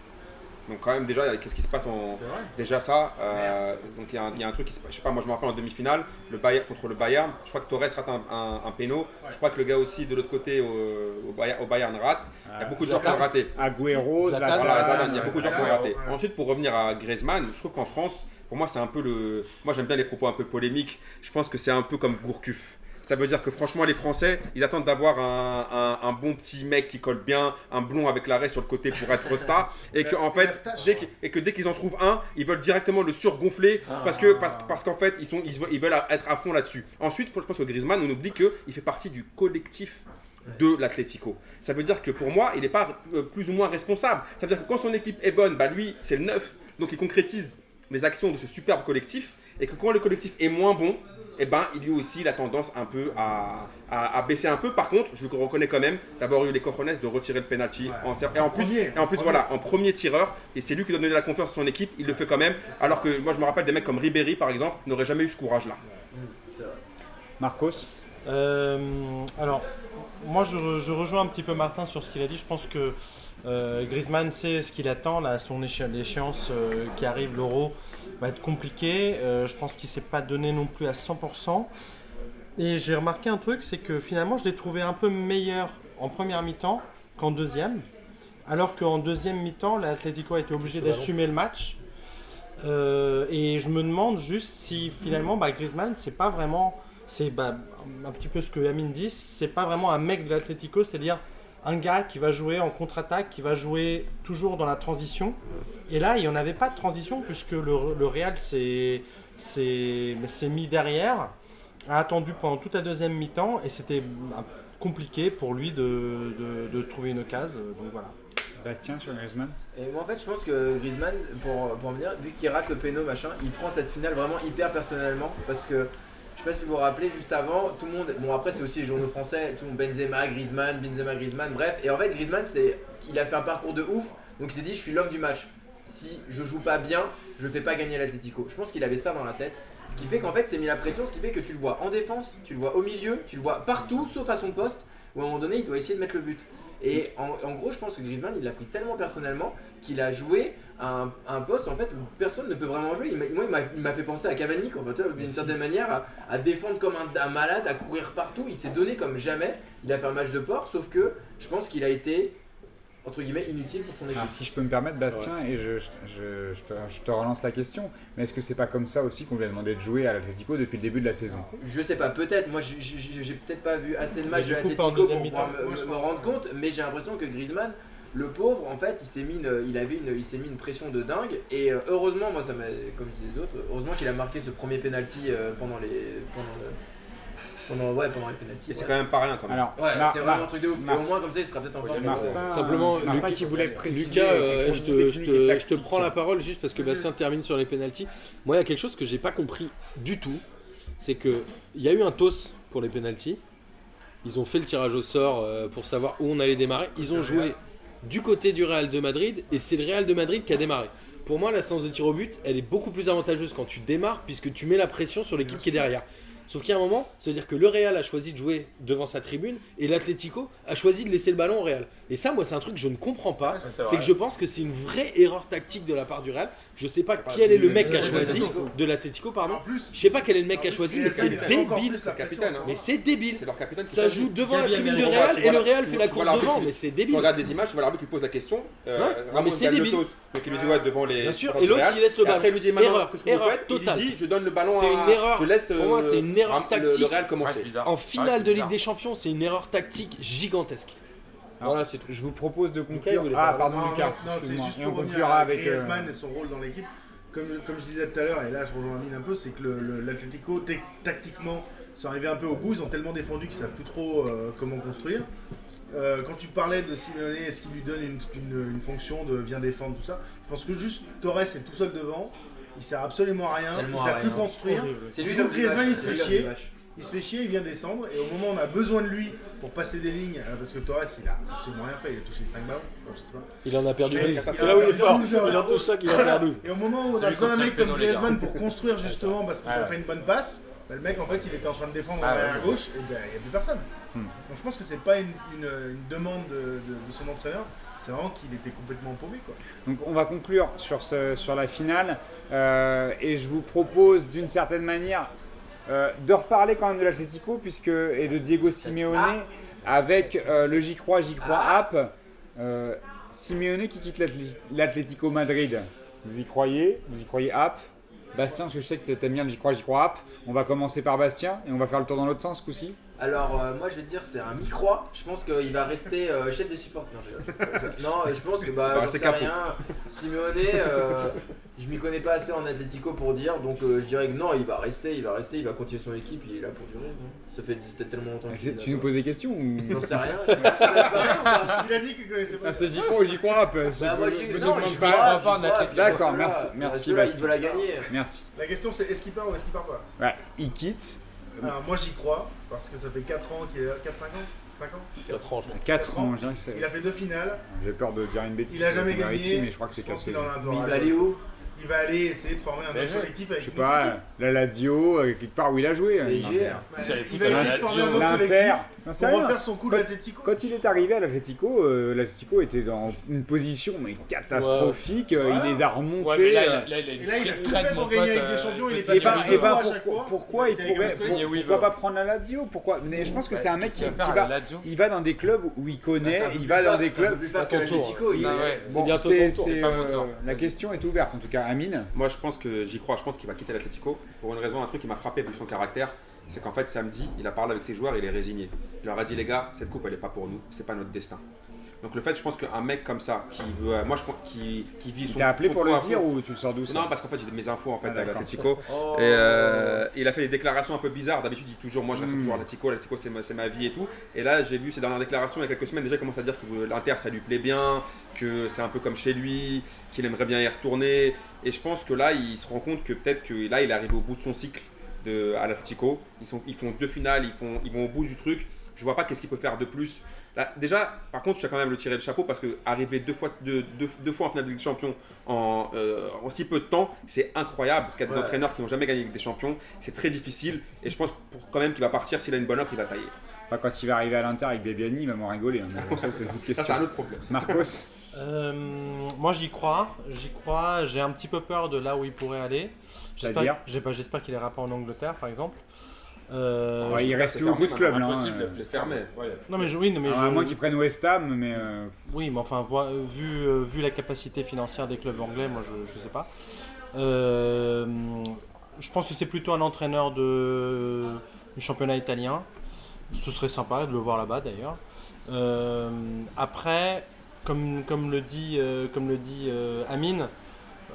Donc quand même déjà, qu'est-ce qui se passe en... C'est vrai. Déjà ça, euh, donc il y, a un- il y a un truc qui se passe, je sais pas, moi je me rappelle en demi-finale, le Bayern contre le Bayern, je crois que Torres rate un, un, un péno, je crois que le gars aussi de l'autre côté au, au Bayern, au Bayern rate, il y a beaucoup de joueurs qui ont raté. Agüero, Zlatan. Zlatan. Voilà, Zlatan, il y a beaucoup de gens qui ont raté. Ensuite, pour revenir à Griezmann, je trouve qu'en France, pour moi, c'est un peu le. Moi, j'aime bien les propos un peu polémiques. Je pense que c'est un peu comme Gourcuff. Ça veut dire que franchement, les Français, ils attendent d'avoir un, un- un bon petit mec qui colle bien, un blond avec l'arrêt sur le côté pour être star, et que en fait, dès, et que dès qu'ils en trouvent un, ils veulent directement le surgonfler parce que parce, parce qu'en fait, ils sont ils, veulent- ils veulent être à fond là-dessus. Ensuite, je pense que Griezmann, on oublie que il fait partie du collectif de l'Atlético. Ça veut dire que pour moi, il n'est pas euh, plus ou moins responsable. Ça veut dire que quand son équipe est bonne, bah lui, c'est le 9, donc il concrétise les actions de ce superbe collectif et que quand le collectif est moins bon, eh ben, il y a aussi la tendance un peu à, à- à baisser un peu. Par contre, je reconnais quand même d'avoir eu les cojones de retirer le penalty Ouais. en, ser- et en plus, Premier, et en plus premier. voilà, en premier tireur et c'est lui qui doit donner la confiance à son équipe. Il le fait quand même. Alors que moi, je me rappelle des mecs comme Ribéry par exemple n'auraient jamais eu ce courage-là. Vrai. Marcos Euh, alors, moi je, re- je rejoins un petit peu Martin sur ce qu'il a dit. Je pense que euh, Griezmann sait ce qu'il attend. Là, son l'échéance euh, qui arrive, l'euro, va être compliqué. Euh, je pense qu'il ne s'est pas donné non plus à 100%. Et j'ai remarqué un truc, c'est que finalement je l'ai trouvé un peu meilleur en première mi-temps qu'en deuxième. Alors qu'en deuxième mi-temps, l'Atlético a été obligé d'assumer le match. Euh, et je me demande juste si finalement bah, Griezmann, c'est pas vraiment c'est bah, un petit peu ce que Amine dit, c'est pas vraiment un mec de l'Atlético, c'est-à-dire un gars qui va jouer en contre-attaque, qui va jouer toujours dans la transition. Et là, il n'y en avait pas de transition puisque le, le Real s'est mis derrière, a attendu pendant toute la deuxième mi-temps et c'était bah, compliqué pour lui de, de- de trouver une case. Donc voilà. Bastien sur Griezmann Et moi en fait je pense que Griezmann, pour, pour en venir, vu qu'il rate le péno machin, il prend cette finale vraiment hyper personnellement parce que je sais pas si vous vous rappelez juste avant, tout le monde, bon après c'est aussi les journaux français, tout le monde Benzema, Griezmann, Benzema, Griezmann, bref, et en fait Griezmann c'est, il a fait un parcours de ouf, donc il s'est dit je suis l'homme du match. Si je joue pas bien, je fais pas gagner l'Atlético. Je pense qu'il avait ça dans la tête. Ce qui fait qu'en fait c'est mis la pression, ce qui fait que tu le vois en défense, tu le vois au milieu, tu le vois partout sauf à son poste, où à un moment donné il doit essayer de mettre le but. Et en, en gros, je pense que Griezmann, il l'a pris tellement personnellement qu'il a joué un, poste en fait où personne ne peut vraiment jouer. Il moi, il m'a- fait penser à Cavani, quoi. D'une certaine manière, à, à défendre comme un, un malade, à courir partout. Il s'est donné comme jamais. Il a fait un match de port, sauf que je pense qu'il a été entre guillemets inutile pour son équipe. Alors, si je peux me permettre, Bastien, et je, je- je- je te, je te relance la question, mais est-ce que c'est pas comme ça aussi qu'on lui a demandé de jouer à l'Atlético depuis le début de la saison? Je sais pas, peut-être. Moi, j'ai- peut-être pas vu assez de matchs de en pour pouvoir me, me rendre compte, mais j'ai l'impression que Griezmann, le pauvre, en fait, il s'est mis une, il avait une, il s'est mis une pression de dingue. Et euh, heureusement, moi, ça m'a, comme disaient les autres, heureusement qu'il a marqué ce premier penalty euh, pendant les, pendant le, pendant, ouais, pendant les penalties. Et c'est ouais. quand même pas rien quand même. Alors, Ouais, Mar- c'est vraiment Mar- un truc de ouf. Mar- Et au moins, comme ça, il sera peut-être en forme. Martin, Simplement, Martin Lucas- qui voulait préciser Lucas, euh, je, te, je, te, je prends la parole juste parce que Bastien termine sur les pénalties. Moi, il y a quelque chose que j'ai pas compris du tout. C'est que il y a eu un toss pour les pénalties. Ils ont fait le tirage au sort euh, pour savoir où on allait démarrer. Ils ont joué du côté du Real de Madrid et c'est le Real de Madrid qui a démarré. Pour moi, la séance de tir au but, elle est beaucoup plus avantageuse quand tu démarres puisque tu mets la pression sur l'équipe qui est derrière. Sauf qu'il y a un moment, ça veut dire que le Real a choisi de jouer devant sa tribune et l'Atlético a choisi de laisser le ballon au Real. Et ça, moi, c'est un truc que je ne comprends pas. C'est que je pense que c'est une vraie erreur tactique de la part du Real. Je sais pas quel est le mec qui a choisi de l'Atlético, pardon. Je sais pas quel est le mec qui a choisi, mais c'est débile. C'est. Mais c'est débile. C'est Ça joue devant la tribune du. Real Tu et le Real tu fait la tu course devant, mais c'est Tu débile. regardes les images, tu vois l'arbitre qui pose la question. Euh, Ramon mais c'est débile. donc il lui dit ouais devant les. Bien sûr, et l'autre, il laisse le Et Après, il ballon. lui dit Erreur, qu'est-ce que vous erreur faites? Il dit je donne le ballon C'est à. une erreur. Je laisse. Pour moi, euh, c'est une erreur Ram- le- tactique. Le Real Ouais. En finale de Ligue des Champions, c'est une erreur tactique gigantesque. Alors, Voilà, c'est tout. Je vous propose de conclure. Ah, pardon, Non, Lucas. non, c'est juste pour à avec. euh, Griezmann et son rôle dans l'équipe. Comme, comme je disais tout à l'heure, et là je rejoins Amine un peu, c'est que le- le- l'Atlético, tec- tactiquement, sont arrivés un peu au bout. Ils ont tellement défendu qu'ils savent plus trop euh, comment construire. Euh, quand tu parlais de Simeone, est-ce qu'il lui donne une, une- une fonction de viens défendre, tout ça? Je pense que juste Torres est tout seul devant. Il sert absolument à rien. Il à sert plus rien. construire. C'est lui Du le coup, Griezmann, il se fait chier. Il se fait chier, il vient descendre, et au moment où on a besoin de lui pour passer des lignes, euh, parce que Torres il a absolument rien fait, il a touché 5 ballons, enfin, je sais pas. Il en a perdu Mais 12. il C'est là où il est fort. perdu 12, Il en touche ça qu'il en perd 12. Et au moment où on a besoin d'un mec comme. Griezmann pour construire justement parce ont ouais. fait une bonne passe, bah, le mec en fait il était en train de défendre Ah à gauche et ben il n'y a plus personne. Hmm. Donc je pense que c'est pas une, une- une demande de, de- de son entraîneur, c'est vraiment qu'il était complètement paumé. Donc on va conclure sur, la finale euh, et je vous propose d'une certaine manière euh, de reparler quand même de l'Atlético et de Diego Simeone avec euh, le J'y crois, J'y crois app. Simeone qui quitte l'Atlé- l'Atlético Madrid. Vous y croyez? Vous y croyez app? Bastien, parce que je sais que tu aimes bien le J'y crois, J'y crois app. On va commencer par Bastien et on va faire le tour dans l'autre sens ce coup-ci. Alors, euh, moi je vais te dire, c'est un micro. Je pense qu'il va rester euh, chef des supporters. Non, je non, je pense que bah, va j'en sais capot. rien. Simeone, euh, Je m'y connais pas assez en Atlético pour dire, donc euh, je dirais que non, il va rester, il va rester, il va continuer son équipe, il est là pour durer. non? Ça fait tellement longtemps C'est- là, Tu nous poses des questions ou J'en sais rien. je- pas pas Il a dit qu'il connaissait pas. Ah, c'est j'y crois ou j'y crois pas Bah, moi, j'y- crois, pas D'accord, merci, merci, il veut la gagner. Merci. La question c'est est-ce qu'il part ou est-ce qu'il part pas? Ouais, il quitte. Alors moi j'y crois, parce que ça fait 4 ans qu'il est là, 4-5 ans? 5 ans? 4 ans, je crois. 4 ans, je dirais que c'est. Il a fait deux finales, J'ai peur de dire une bêtise. il a jamais gagné. Mais je crois que c'est Je pense 4 qu'il saisons. en a un Mais il va aller où? Il va aller essayer de former un autre collectif avec Je sais pas, la Lazio, euh, quelque part où il a joué. elle est il va essayer de former un autre collectif Non, c'est pour refaire son coup Quand- d'Atletico. Quand il est arrivé à l'Atletico, euh, l'Atletico était dans une position mais catastrophique. euh, Voilà. Il les a remontés. là, il a- tout fait pour gagner avec des euh, champions, il est passé à bah, pourquoi, il C'est pourrait, pas prendre la Lazio Pourquoi Mais je pense que c'est un mec qui, va il va dans des clubs où il connaît, c'est peu il va dans des c'est clubs. plus fat Pas que ton tour. l'Atlético, il Ah est- ouais. Bon, bientôt c'est- ton c'est, c'est tour. la question est ouverte en tout cas. Moi, je pense que j'y crois. Je pense qu'il va quitter l'Atlético pour une raison, un truc qui m'a frappé vu son caractère. C'est qu'en fait, samedi, il a parlé avec ses joueurs, il est résigné. Il leur a dit les gars, cette coupe, elle n'est pas pour nous, c'est pas notre destin. Donc le fait, je pense qu'un mec comme ça, qui veut, euh, moi, je pense, qui, qui vit son. t'es appelé son pour le dire ou tu le sors d'où Non, parce qu'en fait, j'ai mes infos en fait Ah, l'Atlético. Oh. Et euh, il a fait des déclarations un peu bizarres. D'habitude, il dit toujours Moi, je reste Mm. toujours à l'Atlético, l'Atlético, c'est ma, c'est ma vie et tout. Et là, j'ai vu ces dernières déclarations il y a quelques semaines déjà, il commence à dire que l'Inter, ça lui plaît bien, que c'est un peu comme chez lui, qu'il aimerait bien y retourner. Et je pense que là, il se rend compte que peut-être que là, il est arrivé au bout de son cycle de, à l'Atlético. Ils, sont- ils font deux finales, ils, font, ils vont au bout du truc. Je vois pas qu'est-ce qu'il peut faire de plus. Là, déjà, par contre, je tiens quand même le tirer le chapeau parce que arriver deux fois, deux, deux- deux fois en finale de Ligue des Champions en, euh, en si peu de temps, c'est incroyable parce qu'il y a des Ouais. entraîneurs qui n'ont jamais gagné la Ligue des Champions. C'est très difficile et je pense pour quand même qu'il va partir. S'il a une bonne offre, il va tailler. Enfin, Quand il va arriver à l'Inter avec Bebiani, il va m'en rigoler. hein. Ça, c'est Ça, c'est un autre problème. Marcos, Euh, moi j'y crois, j'y crois. J'ai un petit peu peur de là où il pourrait aller. J'espère j'ai pas- j'espère qu'il ira pas en Angleterre par exemple. Euh, Ouais, il reste plus beaucoup de là. hein. Impossible, c'est fermé. Ouais. Non mais je, oui, non, mais Alors, je, À moins qu'ils prennent West Ham, mais euh, oui, mais enfin vu, euh, vu la capacité financière des clubs anglais, moi je, je sais pas. Euh, je pense que c'est plutôt un entraîneur de, du championnat italien. Ce serait sympa de le voir là-bas d'ailleurs. Euh, après, comme, comme le dit, euh, comme le dit euh, Amine,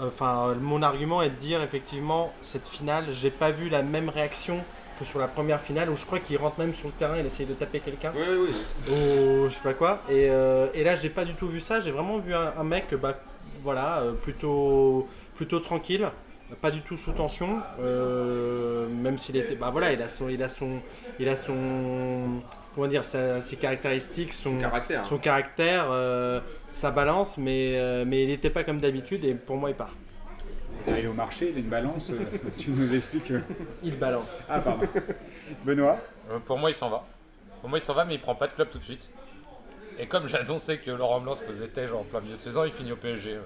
enfin mon argument est de dire effectivement cette finale, j'ai pas vu la même réaction que sur la première finale où je crois qu'il rentre même sur le terrain, il essaye de taper quelqu'un Oui, oui, oui. ou je sais pas quoi. Et, euh, et là, j'ai pas du tout vu ça. J'ai vraiment vu un, un mec, bah, voilà, euh, plutôt, plutôt tranquille, pas du tout sous tension. euh, même s'il était, bah voilà, il a son, il a son, il a son, comment dire, sa- ses caractéristiques, son, Caractère. son caractère, euh, sa balance, mais, mais il n'était pas comme d'habitude. Et pour moi, il part. Il est au marché, il a une balance. euh, tu nous expliques. euh. Il balance. Ah, pardon. Benoît Euh, Pour moi, il s'en va. Pour moi, il s'en va, mais il prend pas de club tout de suite. Et comme j'ai annoncé que Laurent Blanc se faisait têche en plein milieu de saison, il finit au PSG.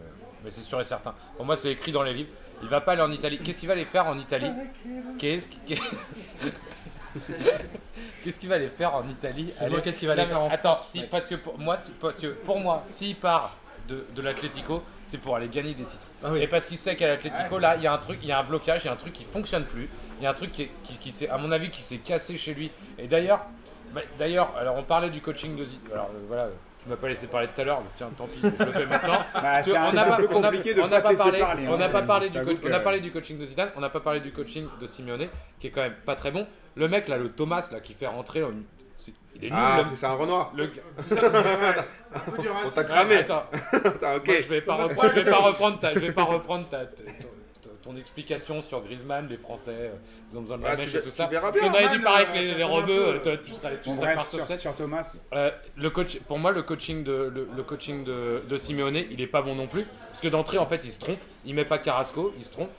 Mais c'est sûr et certain. Pour moi, c'est écrit dans les livres. Il va pas aller en Italie. Qu'est-ce qu'il va aller faire en Italie Qu'est-ce qu'il Qu'est-ce qu'il va aller faire en Italie qu'est-ce qu'il va aller Non, faire en Attends, France, si, parce que pour moi, si- parce que pour moi, s'il part de, de l'Atlético, c'est pour aller gagner des titres. Ah oui. Et parce qu'il sait qu'à l'Atlético, là, il y a un truc, il y a un blocage, il y a un truc qui fonctionne plus. Il y a un truc qui, qui, qui s'est, à mon avis, qui s'est cassé chez lui. Et d'ailleurs, bah, d'ailleurs, alors on parlait du coaching de Zidane. Alors euh, voilà, tu m'as pas laissé parler tout à l'heure. Tiens, tant pis, je le fais maintenant. Bah, Tu- on n'a pas, on on parlé, parler. on n'a hein. pas parlé du, t'avoue co- on a que- parlé du coaching de Zidane, on n'a pas parlé du coaching de Simeone, qui est quand même pas très bon. Le mec là, le Thomas là, qui fait rentrer, il est nul. Ah, le- c'est un Renoir. le- C'est un peu du On racisme. t'a cramé. Attends, Attends, ok. moi, je vais pas reprendre, je vais pas reprendre ta, je vais pas reprendre ta, ta- ton, ton explication sur Griezmann, les Français, euh, ils ont besoin de la Ah, mèche tu et tout tu ça. verras Je bien, vous avais dit pareil euh, que les, ça les rebeux, peu. euh, toi, tu serais, tu serais par sur Thomas, Euh, le coach, pour moi, le coaching de, le, le coaching de, de Simeone, il est pas bon non plus. Parce que d'entrée, en fait, il se trompe. Il met pas Carrasco, il se trompe.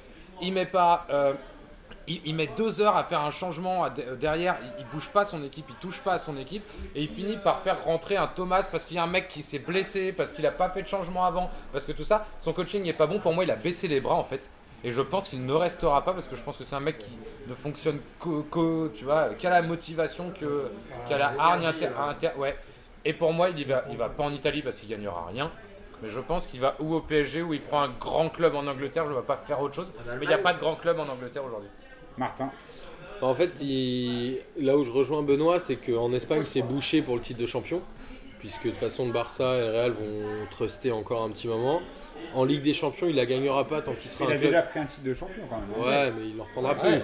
Il met pas. euh, il, il met deux heures à faire un changement à- de- derrière. Il, il bouge pas son équipe, il touche pas à son équipe. Et il finit par faire rentrer un Thomas parce qu'il y a un mec qui s'est blessé, parce qu'il a pas fait de changement avant, parce que tout ça. Son coaching est pas bon. Pour moi, il a baissé les bras en fait. Et je pense qu'il ne restera pas parce que je pense que c'est un mec qui ne fonctionne qu'au- qu'au- tu vois, qu'à la motivation, que, qu'à la hargne inter, inter- ouais. Et pour moi, il va, il va pas en Italie parce qu'il gagnera rien. Mais je pense qu'il va ou au PSG ou il prend un grand club en Angleterre. Je ne vais pas faire autre chose. En Mais il n'y a Allemagne pas de grand club en Angleterre aujourd'hui. Martin. En fait, il- là où je rejoins Benoît, c'est qu'en Espagne, c'est bouché pour le titre de champion. Puisque de toute façon, le Barça et le Real vont truster encore un petit moment. En Ligue des Champions, il la gagnera pas tant qu'il sera Il un a club. déjà pris un titre de champion quand même. Ouais, mais il ne reprendra Ouais, plus. ouais.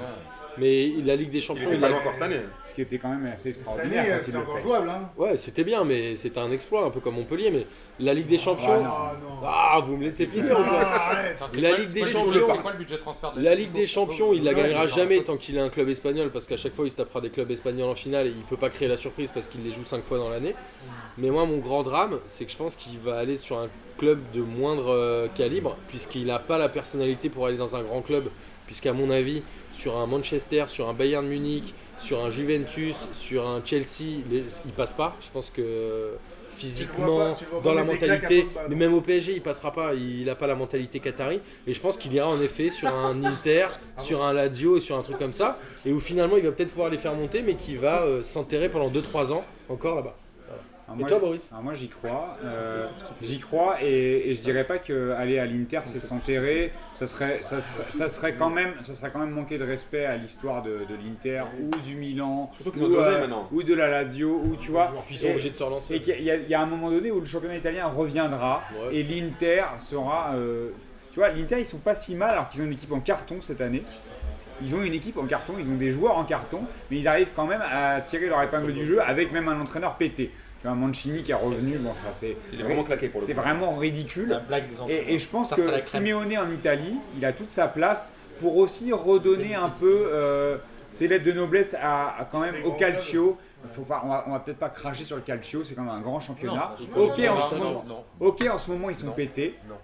Mais la Ligue des Il Champions, était il pas encore cette année. Ce qui était quand même assez Cette extraordinaire année, quand il c'était encore fait. jouable. Hein. Ouais, c'était bien, mais c'était un exploit, un peu comme Montpellier. Mais la Ligue des Champions. Ah, non. Ah non. Ah, vous me laissez finir ou quoi La Ligue des Champions. C'est quoi le budget transfert de La Ligue des Champions, il la gagnera mais jamais tant qu'il a un club espagnol, parce qu'à chaque fois il se tapera des clubs espagnols en finale et il peut pas créer la surprise parce qu'il les joue 5 fois dans l'année. Mais moi, mon grand drame, c'est que je pense qu'il va aller sur un club de moindre euh, calibre, puisqu'il n'a pas la personnalité pour aller dans un grand club, puisqu'à mon avis, sur un Manchester, sur un Bayern Munich, sur un Juventus, sur un Chelsea, les- il passe pas. Je pense que physiquement, pas- dans la mentalité, mais non. même au PSG, il passera pas. Il n'a pas la mentalité qatari. Et je pense qu'il ira en effet sur un Inter, sur un Lazio et sur un truc comme ça. Et où finalement, il va peut-être pouvoir les faire monter, mais qui va euh, s'enterrer pendant 2-3 ans encore là-bas. Alors Et moi, toi, Boris alors moi j'y crois, euh, j'y crois et, et je dirais pas que aller à l'Inter c'est s'enterrer, ça serait, ça, serait, ça serait quand même, ça serait quand même manquer de respect à l'histoire de, de l'Inter ou du Milan, Surtout qu'ils ou, euh, maintenant. ou de la Lazio ou tu vois. Puis ils sont Et- obligés de se relancer. Et qu'il y, a- y un moment donné où le championnat italien reviendra Ouais. et l'Inter sera. euh, tu vois, l'Inter ils sont pas si mal alors qu'ils ont une équipe en carton cette année. Ils ont une équipe en carton, ils ont des joueurs en carton, mais ils arrivent quand même à tirer leur épingle du jeu avec même un entraîneur pété. Tu vois, Mancini qui est revenu, bon ça c'est. Il est vraiment claqué pour le C'est vraiment ridicule. Et, et je pense que. Simeone en Italie, il a toute sa place pour aussi redonner un peu euh, ses lettres de noblesse à, à quand même au calcio. Il faut pas, on va, on va peut-être pas cracher sur le calcio, c'est quand même un grand championnat. ok, en ce moment, non, ok, en ce moment ils sont Non. pétés. Non.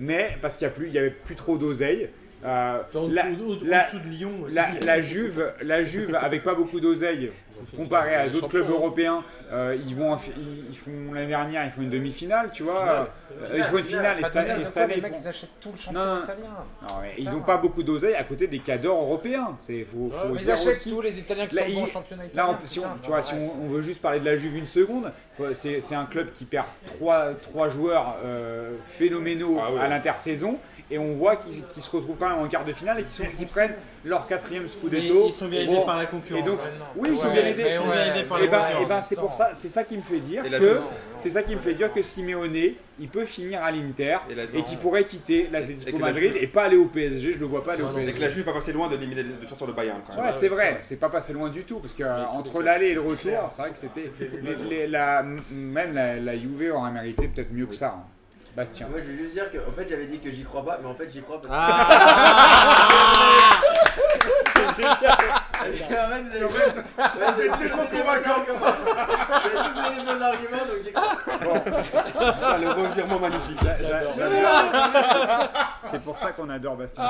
Mais parce qu'il y a plus, il y avait plus trop d'oseille. Euh, En la, dessous- au- la- au-dessous de Lyon aussi. la, la Juve, la Juve avec pas beaucoup d'oseille comparé à d'autres clubs européens, euh, ils vont, en fi- ils, ils font l'année dernière, ils font une demi-finale, tu vois. Euh, ils font une finale et cette année, les ils mecs font- ils achètent tout le Non, championnat non. italien. Non, mais ils n'ont pas beaucoup d'oseille à côté des cadors européens. C'est faut, faut Mais ils achètent aussi. tous les Italiens qui Là, sont bons championnat Là, italien. on- si on, putain, tu vois, si on, on veut juste parler de la Juve une seconde, c'est un club qui perd trois, trois joueurs euh, phénoménaux Ah à l'intersaison. Et on voit qu'ils se retrouvent quand même en quart de finale et qu'ils prennent leur quatrième Mais scudetto. ils sont bien Bon, aidés par la et concurrence. donc, non. oui, ils sont Ouais, bien aidés. mais ils sont ouais, bien aidés par et la ben, concurrence. et ben, c'est pour ça, c'est ça qui me fait dire que c'est ça qui me fait dire que Simeone, il peut finir à l'Inter Et qu'il pourrait quitter l'Atlético la Madrid et pas aller au PSG. Je le vois pas aller au Et que PSG. la Juve n'est pas passé loin de, d'éliminer- de sortir le Bayern quand même. Ouais, c'est vrai, c'est pas passé loin du tout parce que euh, entre l'aller et le retour, c'est vrai que c'était même la, la Juve aurait mérité peut-être mieux que ça. Bastien. Moi je veux juste dire que en fait j'avais dit que j'y crois pas, mais en fait j'y crois parce que. Ah En fait, vous avez Ouais, vous avez tellement tous convaincant. vos arguments. Vous avez tous donné vos arguments donc j'y crois. Ah, le revirement magnifique. C'est pour ça qu'on adore Bastien.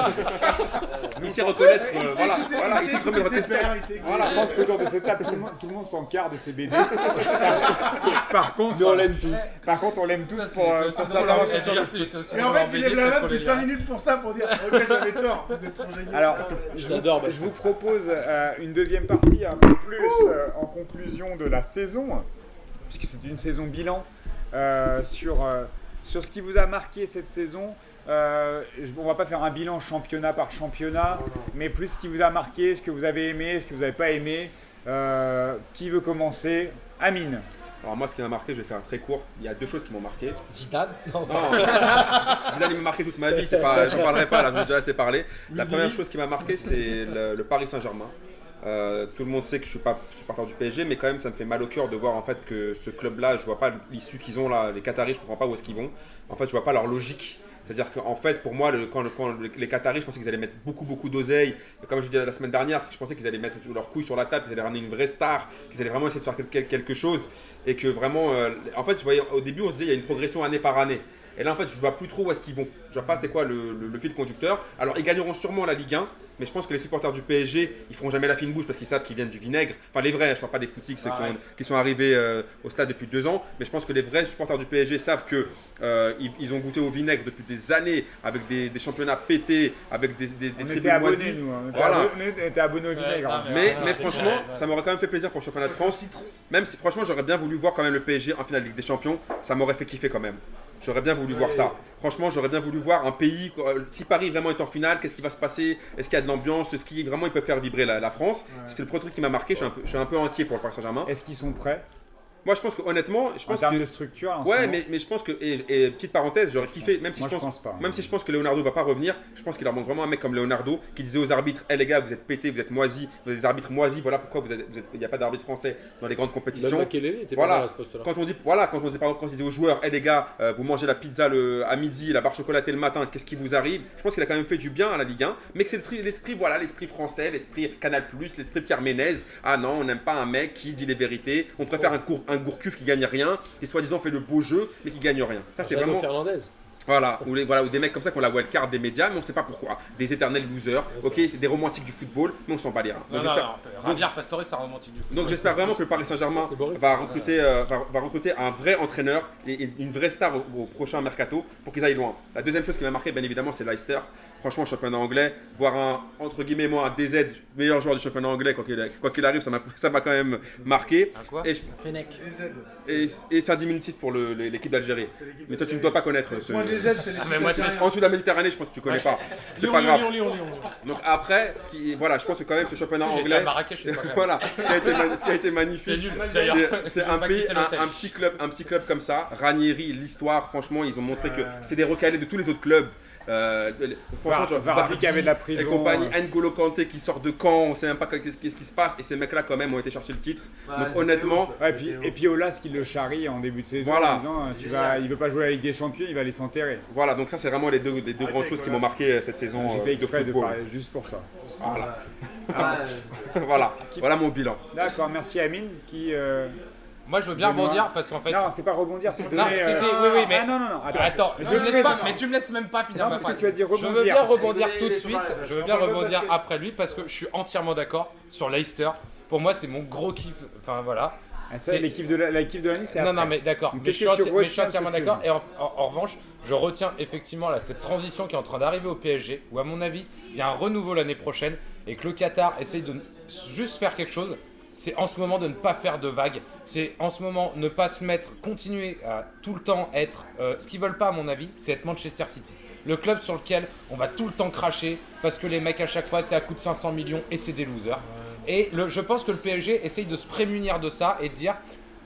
Il sait reconnaître. Il euh, voilà, écouter, voilà, il il sait se remettre en question. Voilà, je pense qu'autour de cette table, tout le monde, tout le monde s'encarre de ses BD. Par contre, Mais on l'aime tous. Par contre, on l'aime tous pour, euh, pour sa intervention sur le foot. Mais en fait, il lève la main depuis les 5 gars. minutes pour ça, pour dire Ok, j'avais tort, vous êtes trop géniaux. Alors, Ah, je J'adore vous, je vous propose euh, une deuxième partie un peu plus euh, en conclusion de la saison, puisque c'est une saison bilan, euh, sur, euh, sur ce qui vous a marqué cette saison. Euh, on va pas faire un bilan championnat par championnat, mais plus ce qui vous a marqué, ce que vous avez aimé, ce que vous n'avez pas aimé. Euh, qui veut commencer? Amine. Alors moi, ce qui m'a marqué, je vais faire très court. Il y a deux choses qui m'ont marqué. Zidane Non. Non, Zidane il m'a marqué toute ma vie, c'est pas, j'en parlerai pas là, j'en ai déjà assez parlé. La première chose qui m'a marqué, c'est le, le Paris Saint-Germain. Euh, tout le monde sait que je suis pas supporter du PSG, mais quand même ça me fait mal au cœur de voir en fait que ce club-là, je vois pas l'issue qu'ils ont là, les Qataris, je comprends pas où est-ce qu'ils vont. En fait, je vois pas leur logique. C'est-à-dire qu'en fait, pour moi, le- quand, le- quand le- les Qataris, je pensais qu'ils allaient mettre beaucoup, beaucoup d'oseille. Comme je disais la semaine dernière, je pensais qu'ils allaient mettre leurs couilles sur la table, qu'ils allaient ramener une vraie star, qu'ils allaient vraiment essayer de faire quel- quelque chose. Et que vraiment, euh, en fait, je voyais, au début, on se disait, il y a une progression année par année. Et là, en fait, je vois plus trop où est-ce qu'ils vont. Je vois pas c'est quoi le, le- le fil conducteur. Alors, ils gagneront sûrement la Ligue 1, mais je pense que les supporters du PSG, ils feront jamais la fine bouche parce qu'ils savent qu'ils viennent du vinaigre. Enfin, les vrais, je parle pas des footix ceux qui, ont- qui sont arrivés euh, au stade depuis deux ans, mais je pense que les vrais supporters du PSG savent que euh, ils, ils ont goûté au vinaigre depuis des années, avec des, des championnats pétés, avec des, des, des On était abonnés, nous. hein. On était Voilà. abonnés- on était abonnés au vinaigre. non, hein. mais- Ouais, franchement, vrai, ouais. ça m'aurait quand même fait plaisir pour le championnat de France. Même si franchement j'aurais bien voulu voir quand même le PSG en finale de Ligue des Champions, ça m'aurait fait kiffer quand même. J'aurais bien voulu voir ça. Franchement, j'aurais bien voulu voir un pays. Si Paris vraiment est en finale, qu'est-ce qui va se passer? Est-ce qu'il y a de l'ambiance? Est-ce qu'ils vraiment ils peuvent faire vibrer la, la France? C'est le premier truc qui m'a marqué. Je suis, un peu, je suis un peu inquiet pour le Paris Saint-Germain. Est-ce qu'ils sont prêts? Moi, je pense que honnêtement, je En pense termes que. de structure, en Ouais, mais, mais je pense que. Et, et petite parenthèse, j'aurais kiffé, même si moi, je je pense. pense pas. Même si je pense que Leonardo va pas revenir, je pense qu'il leur manque vraiment un mec comme Leonardo qui disait aux arbitres Eh les gars, vous êtes pétés, vous êtes moisis, vous êtes des arbitres moisis, voilà pourquoi vous êtes- vous êtes- il n'y a pas d'arbitre français dans les grandes compétitions. Était Voilà. pas à ce. Quand on dit, voilà, quand on dit par exemple, quand il disait aux joueurs, Eh les gars, euh, vous mangez la pizza le, à midi, la barre chocolatée le matin, qu'est-ce qui vous arrive? Je pense qu'il a quand même fait du bien à la Ligue 1, mais que c'est l'esprit, voilà, l'esprit français, l'esprit Canal+, l'esprit Pierre Ménez. Ah non, on n'aime pas un mec qui dit les vérités, on préfère un, cour, un gourcuff qui gagne rien, qui soi-disant fait le beau jeu, mais qui gagne rien. Ça, c'est vraiment. Fernandez. Voilà, ou, les, voilà, ou des mecs comme ça qui ont la wildcard des médias, mais on sait pas pourquoi. Des éternels losers, ok, c'est des romantiques du football, mais on s'en bat les reins. Non, Donc, non, Pastore, c'est un romantique du foot. donc j'espère vraiment que le Paris Saint-Germain va recruter, euh, va, va recruter un vrai entraîneur et, et une vraie star au, au prochain mercato pour qu'ils aillent loin. La deuxième chose qui m'a marqué, bien évidemment, c'est Leicester. Franchement, championnat anglais, voir un, entre guillemets, moi, un DZ, meilleur joueur du championnat anglais, quoi qu'il quoi qu'il arrive, ça m'a ça m'a quand même marqué. Un quoi Et, je- et, et c'est un diminutif pour le- l'équipe d'Algérie. C'est l'équipe Mais toi, tu ne dois pas connaître ce. Point des Z, c'est les Ah, En dessous de la Méditerranée, je pense que tu connais pas. C'est Lyon, pas grave. Lyon, Lyon, Lyon. Donc après, ce qui, voilà, je pense que quand même ce championnat anglais, Marrakech, je sais pas quand même. voilà, ce qui a été, ma- ce qui a été C'est magnifique, c'est- un pays, petit club, un petit club comme ça. Ranieri, l'histoire, franchement, ils ont montré que Ouais. c'est des recalés de tous les autres clubs. Euh, de- franchement, Var- genre, Vardy qui avait de la prison, et compagnie, euh. N'Golo Kanté qui sort de camp, on sait même pas qu'est-ce qui se passe. Et ces mecs-là, quand même, ont été chercher le titre. Ouais, Donc honnêtement, ouf, Ouais, puis, et puis Olas qui le charrie en début de saison Voilà. en disant euh, tu vas, il veut pas jouer à la Ligue des Champions, il va aller s'enterrer. voilà, donc ça, c'est vraiment les deux, les deux Arrêtez, grandes choses qui m'ont marqué euh, cette saison J'ai euh, fait de exprès de parler juste pour ça. Voilà, voilà, voilà mon bilan. D'accord, merci Amine qui. euh, Moi, je veux bien Benoît. rebondir parce qu'en fait. Non, c'est pas rebondir, c'est Non, donner. si, euh, si, oui, oui, mais- Ah non, non, non, attends. Attends, Je me précise. pas, mais tu me laisses même pas finir Non, ma parce que tu as dit Je veux rebondir. bien rebondir tout de laisse suite. pas, Je veux bien rebondir après lui parce que je suis entièrement d'accord sur Leicester. Pour moi, c'est mon gros kiff. Enfin voilà. Ah, c'est- l'équipe de la- l'équipe de l'année, c'est Non, après. non, mais d'accord. Mais je suis entièrement d'accord. Et en, en- en revanche, je retiens effectivement là, cette transition qui est en train d'arriver au PSG, où à mon avis, il y a un renouveau l'année prochaine et que le Qatar essaye de juste faire quelque chose. C'est en ce moment de ne pas faire de vagues. C'est en ce moment ne pas se mettre, continuer à tout le temps être. euh, ce qu'ils veulent pas, à mon avis, c'est être Manchester City. Le club sur lequel on va tout le temps cracher parce que les mecs à chaque fois c'est à coût de 500 millions et c'est des losers. Et je pense que le PSG essaye de se prémunir de ça et de dire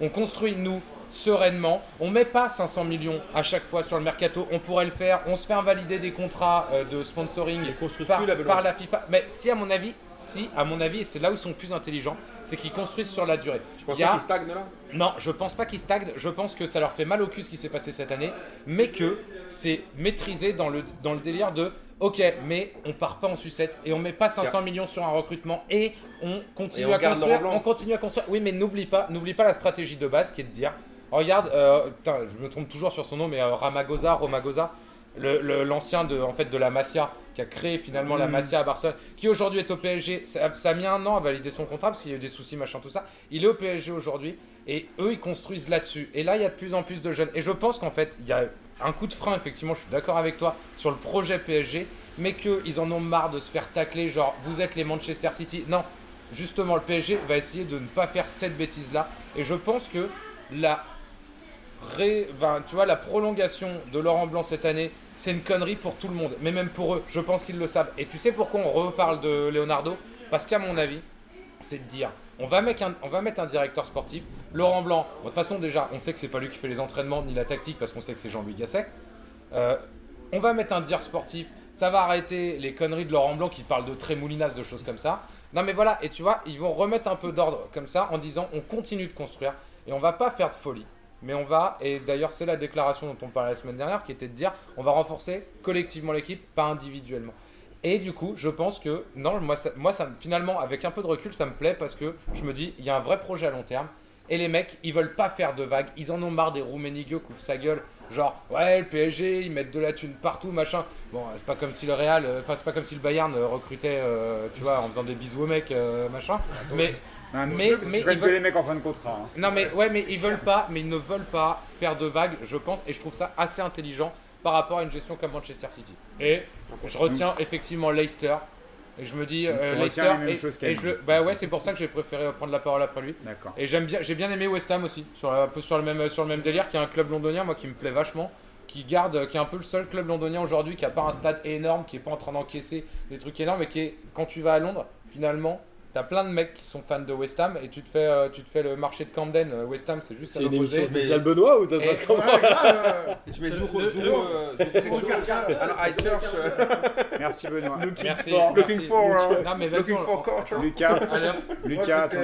on construit nous sereinement, on met pas 500 millions à chaque fois sur le mercato, on pourrait le faire, on se fait invalider des contrats euh, de sponsoring par, plus la par la FIFA. Mais si à mon avis, si à mon avis, et c'est là où ils sont plus intelligents, c'est qu'ils construisent sur la durée. Je pense Il y a- qu'ils stagnent là? Non, je pense pas qu'ils stagnent. Je pense que ça leur fait mal au cul ce qui s'est passé cette année, mais que c'est maîtrisé dans le, dans le délire de OK, mais on part pas en sucette et on met pas 500 millions sur un recrutement et on continue Et on à garde construire. Laurent Blanc. On continue à construire. Oui, mais n'oublie pas, n'oublie pas la stratégie de base qui est de dire regarde, euh, putain, je me trompe toujours sur son nom, mais euh, Ramagosa, Romagosa. le- le- L'ancien de, en fait, de la Masia, qui a créé finalement la Mm. Masia à Barcelone, qui aujourd'hui est au PSG, ça, ça a mis un an à valider son contrat parce qu'il y a eu des soucis, machin, tout ça. Il est au PSG aujourd'hui et eux, ils construisent là-dessus. Et là, il y a de plus en plus de jeunes. Et je pense qu'en fait, il y a un coup de frein, effectivement, je suis d'accord avec toi, sur le projet PSG, mais qu'ils en ont marre de se faire tacler, genre, vous êtes les Manchester City. Non, justement, le PSG va essayer de ne pas faire cette bêtise-là. Et je pense que la, ré- tu vois, la prolongation de Laurent Blanc cette année, c'est une connerie pour tout le monde, mais même pour eux, je pense qu'ils le savent. Et tu sais pourquoi on reparle de Leonardo? Parce qu'à mon avis, c'est de dire on va, mettre un, on va mettre un directeur sportif, Laurent Blanc. De toute façon, déjà, on sait que c'est pas lui qui fait les entraînements ni la tactique parce qu'on sait que c'est Jean-Louis Gasset. Euh, on va mettre un dire sportif, ça va arrêter les conneries de Laurent Blanc qui parle de trémoulinas, de choses comme ça. Non, mais voilà, et tu vois, ils vont remettre un peu d'ordre comme ça en disant on continue de construire et on va pas faire de folie. Mais on va, et d'ailleurs c'est la déclaration dont on parlait la semaine dernière, qui était de dire on va renforcer collectivement l'équipe, pas individuellement. Et du coup, je pense que, non, moi, ça, moi ça, finalement, avec un peu de recul, ça me plaît parce que je me dis, il y a un vrai projet à long terme. Et les mecs, ils veulent pas faire de vagues. Ils en ont marre des Rouménigueux qui ouvrent sa gueule. Genre, ouais, le PSG, ils mettent de la thune partout, machin. Bon, c'est pas comme si le Real, euh, enfin, c'est pas comme si le Bayern euh, recrutait, euh, tu vois, en faisant des bisous aux mecs, euh, machin. Mais, Petit Mais- peu, mais que veulent- les mecs en fin de contrat. hein. non mais ouais mais ils veulent pas, mais ils ne veulent pas faire de vagues, je pense, et je trouve ça assez intelligent par rapport à une gestion comme Manchester City. Et je retiens effectivement Leicester. Et je me dis euh, Leicester et, et qu'Amine. je, bah ouais c'est pour ça que j'ai préféré prendre la parole après lui. D'accord. Et j'aime bien, j'ai bien aimé West Ham aussi, sur un peu sur le même sur le même délire, qui est un club londonien moi qui me plaît vachement, qui garde, qui est un peu le seul club londonien aujourd'hui qui a pas un stade énorme, qui est pas en train d'encaisser des trucs énormes, et qui est quand tu vas à Londres finalement T'as plein de mecs qui sont fans de West Ham et tu te fais, euh, tu te fais le marché de Camden. euh, West Ham, c'est juste à C'est une l'opposé. émission spéciale Benoît ou ça se passe comment tu mets euh. Alors, I search. Merci Benoît. Merci. for- merci. looking for, uh, Non, mais vas-y, culture. Lucas. Lucas, ton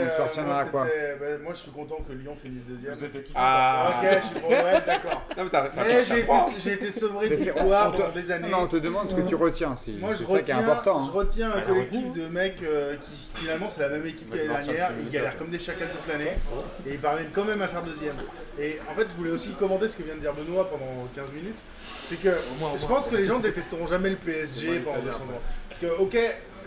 quoi bah, Moi, je suis content que Lyon finisse deuxième. vous ai fait kiffer. Ah, Ok, je suis d'accord. Mais j'ai été, j'ai été sevré de c'est- pendant des années. Non, on te demande ce que tu retiens. C'est Moi, je c'est ça qui est retiens, important. je hein. retiens un Alors, collectif de mecs qui finalement c'est la même équipe que l'année dernière. Ils galèrent comme des chacals toute l'année et ils parviennent quand même à faire deuxième. Et en fait, je voulais aussi commenter ce que vient de dire Benoît pendant 15 minutes. C'est que je pense que les gens détesteront jamais le PSG pendant 200 ans. Parce que, ok,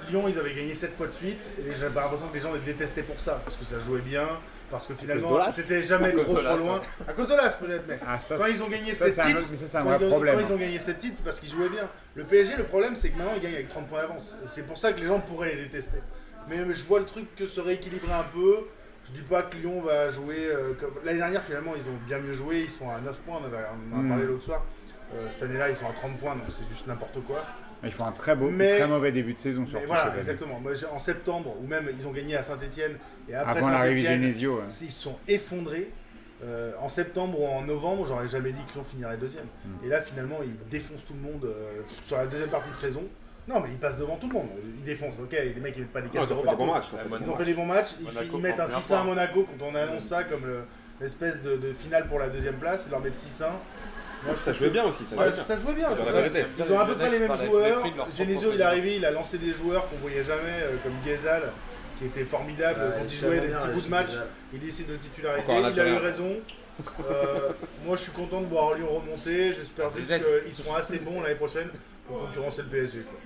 Lyon ils avaient gagné 7 fois de suite et j'avais l'impression que les gens les détestaient pour ça. Parce que ça jouait bien, parce que finalement c'était jamais trop trop loin. À cause de l'As peut-être, mais. Ah, ça, Quand ils ont gagné ça, 7 c'est un titres, autre- mais ça, c'est un quand, vrai ils ont- problème. quand ils ont gagné 7 titres, c'est parce qu'ils jouaient bien. Le PSG, le problème, c'est que maintenant ils gagnent avec 30 points d'avance. Et c'est pour ça que les gens pourraient les détester. Mais je vois le truc que se rééquilibrer un peu. Je dis pas que Lyon va jouer euh, comme. L'année dernière, finalement, ils ont bien mieux joué. Ils sont à 9 points. On, avait- on en a Mm. parlé l'autre soir. Euh, cette année-là, ils sont à 30 points, donc c'est juste n'importe quoi. Ils font un très, beau, Mais- très mauvais début de saison, surtout. voilà, exactement. Moi, en septembre, ou même ils ont gagné à Saint-Etienne. Et après Avant l'arrivée Genesio. ouais. ils se sont effondrés. Euh, en septembre ou en novembre, j'aurais jamais dit que Lyon finirait deuxième. Mm. Et là, finalement, ils défoncent tout le monde euh, sur la deuxième partie de saison. Non, mais ils passent devant tout le monde. Ils défoncent. Ok, les mecs, ils mettent pas des Non, 4 ils ont fait des bons matchs. Ils ont fait des bons matchs. Ils, mettent un prend bien 6-1 à. Monaco quand on annonce ça comme le- l'espèce de, de finale pour la deuxième place. Ils leur mettent 6-1. Moi, Ça jouait bien aussi. Ça jouait bien. ça jouait bien. C'est ça la jouait vérité. ils ont à peu près les mêmes joueurs. Genesio, il est arrivé, il a lancé des joueurs qu'on voyait jamais, euh, comme Ghezal, qui était formidable Ouais, quand il jouait des petits bouts de match. Il décide de titulariser, il a eu raison. Euh, moi, je suis content de voir Lyon remonter. J'espère juste qu'ils seront assez bons l'année prochaine pour concurrencer le PSG. quoi.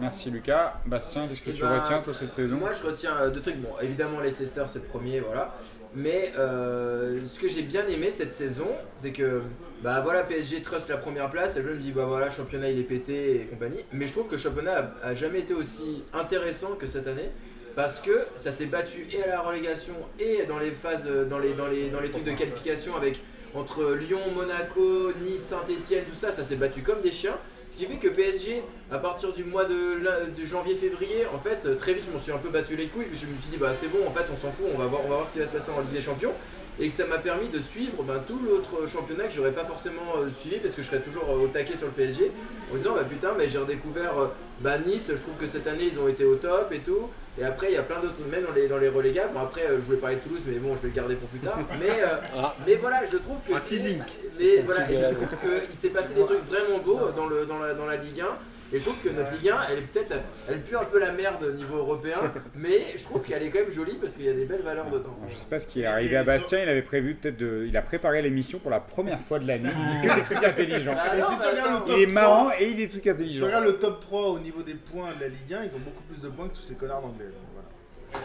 Merci Lucas. Bastien, qu'est-ce que Eh tu ben, retiens toi cette saison? Moi, je retiens euh, deux trucs. Bon, évidemment, Leicester, c'est le premier, voilà. Mais euh, ce que j'ai bien aimé cette saison, c'est que, bah voilà, PSG trust la première place. Et je me dis, bah voilà, championnat il est pété et compagnie. Mais je trouve que championnat a, a jamais été aussi intéressant que cette année. Parce que ça s'est battu et à la relégation et dans les phases, euh, dans les, dans les, dans les trucs de qualification avec entre Lyon, Monaco, Nice, Saint-Etienne, tout ça, ça s'est battu comme des chiens. Ce qui fait que PSG, à partir du mois de, janvier-février, en fait, euh, très vite, je m'en suis un peu battu les couilles. Puis je me suis dit, bah c'est bon, en fait, on s'en fout, on va, voir, on ce qui va se passer en Ligue des Champions. Et que ça m'a permis de suivre ben, tout l'autre championnat que j'aurais pas forcément euh, suivi parce que je serais toujours euh, au taquet sur le PSG. En disant, bah putain, mais j'ai redécouvert bah, Nice, je trouve que cette année ils ont été au top et tout. Et après, il y a plein d'autres, même dans les, dans les relégables. Bon, après, euh, je voulais parler de Toulouse, mais bon, je vais le garder pour plus tard. Mais, euh, Ah. mais voilà, je trouve que. Un c'est- teasing. Mais voilà, je trouve qu'il s'est passé des trucs vraiment beaux dans, le, dans, la, dans la Ligue 1. Et je trouve que notre Ligue 1, elle est peut-être. Elle pue un peu la merde au niveau européen. mais je trouve qu'elle est quand même jolie parce qu'il y a des belles valeurs dedans. Je sais pas ce qui est arrivé à Bastien, il avait prévu peut-être de. Il a préparé l'émission pour la première fois de l'année. Il dit que des trucs intelligents. Ah non, si Il est marrant et il dit des trucs Si tu intelligents. regardes le top 3 au niveau des points de la Ligue 1, ils ont beaucoup plus de points que tous ces connards d'anglais. donc voilà.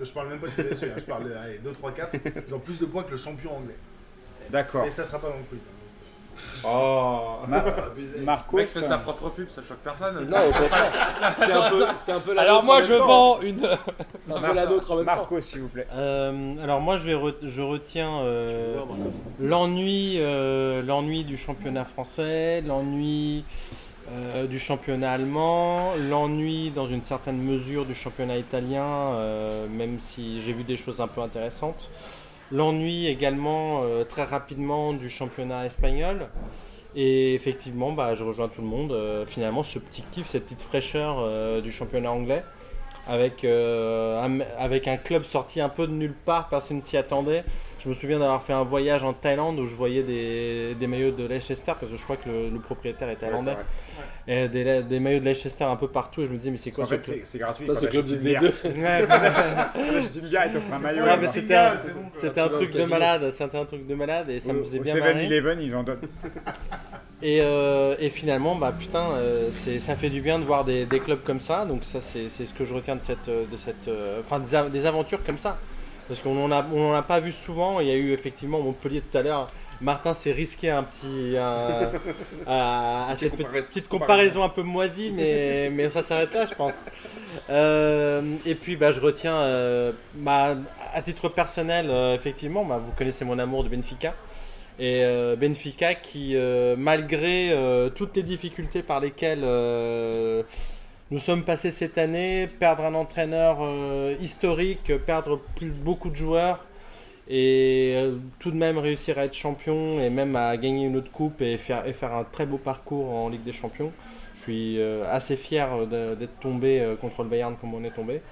Je parle même pas du PSG, hein, je parle de allez, 2, 3, 4. Ils ont plus de points que le champion anglais. D'accord. Et ça sera pas dans le quiz. hein. Oh. Ma- Abusé. Marcos. Le mec fait sa propre pub, ça choque personne. Non, au contraire. C'est un peu, c'est un peu la Alors moi je vends une. C'est un peu la nôtre en même temps. Marcos, s'il vous plaît. Euh, alors moi je, vais re- je retiens euh, l'ennui euh, l'ennui du championnat français, l'ennui euh, du championnat allemand, l'ennui dans une certaine mesure du championnat italien, euh, même si j'ai vu des choses un peu intéressantes. L'ennui également euh, très rapidement du championnat espagnol. Et effectivement, bah, je rejoins tout le monde. Euh, finalement, ce petit kiff, cette petite fraîcheur euh, du championnat anglais, avec, euh, un, avec un club sorti un peu de nulle part, personne ne s'y attendait. Je me souviens d'avoir fait un voyage en Thaïlande où je voyais des, des maillots de Leicester, parce que je crois que le, le propriétaire est thaïlandais, et des, des maillots de Leicester un peu partout. Et je me disais, mais c'est quoi En ce fait, club? c'est c'est gratuit. C'est Club du une bière. D2. Ouais, T'achètes une bière, il t'offre un maillot. Ouais, c'était un, bon, un truc de malade, c'était un truc de malade et ça me faisait bien marrer. 7-Eleven, ils en donnent. Et, euh, et finalement, bah putain, euh, ça fait du bien de voir des, des clubs comme ça. Donc ça, c'est, ce que je retiens de cette, de cette, euh, enfin des, av- des aventures comme ça. Parce qu'on en a, on en a pas vu souvent. Il y a eu effectivement Montpellier tout à l'heure. Martin s'est risqué un petit, à, à cette compara- petite comparaison un peu moisie, mais, mais ça s'arrête là, je pense. Euh, et puis, bah, je retiens, euh, bah, à titre personnel, euh, effectivement, bah, vous connaissez mon amour de Benfica. Et euh, Benfica qui, euh, malgré euh, toutes les difficultés par lesquelles, nous sommes passés cette année, perdre un entraîneur historique, perdre beaucoup de joueurs et tout de même réussir à être champion et même à gagner une autre coupe et faire, et faire un très beau parcours en Ligue des Champions. Je suis assez fier d'être tombé contre le Bayern comme on est tombé.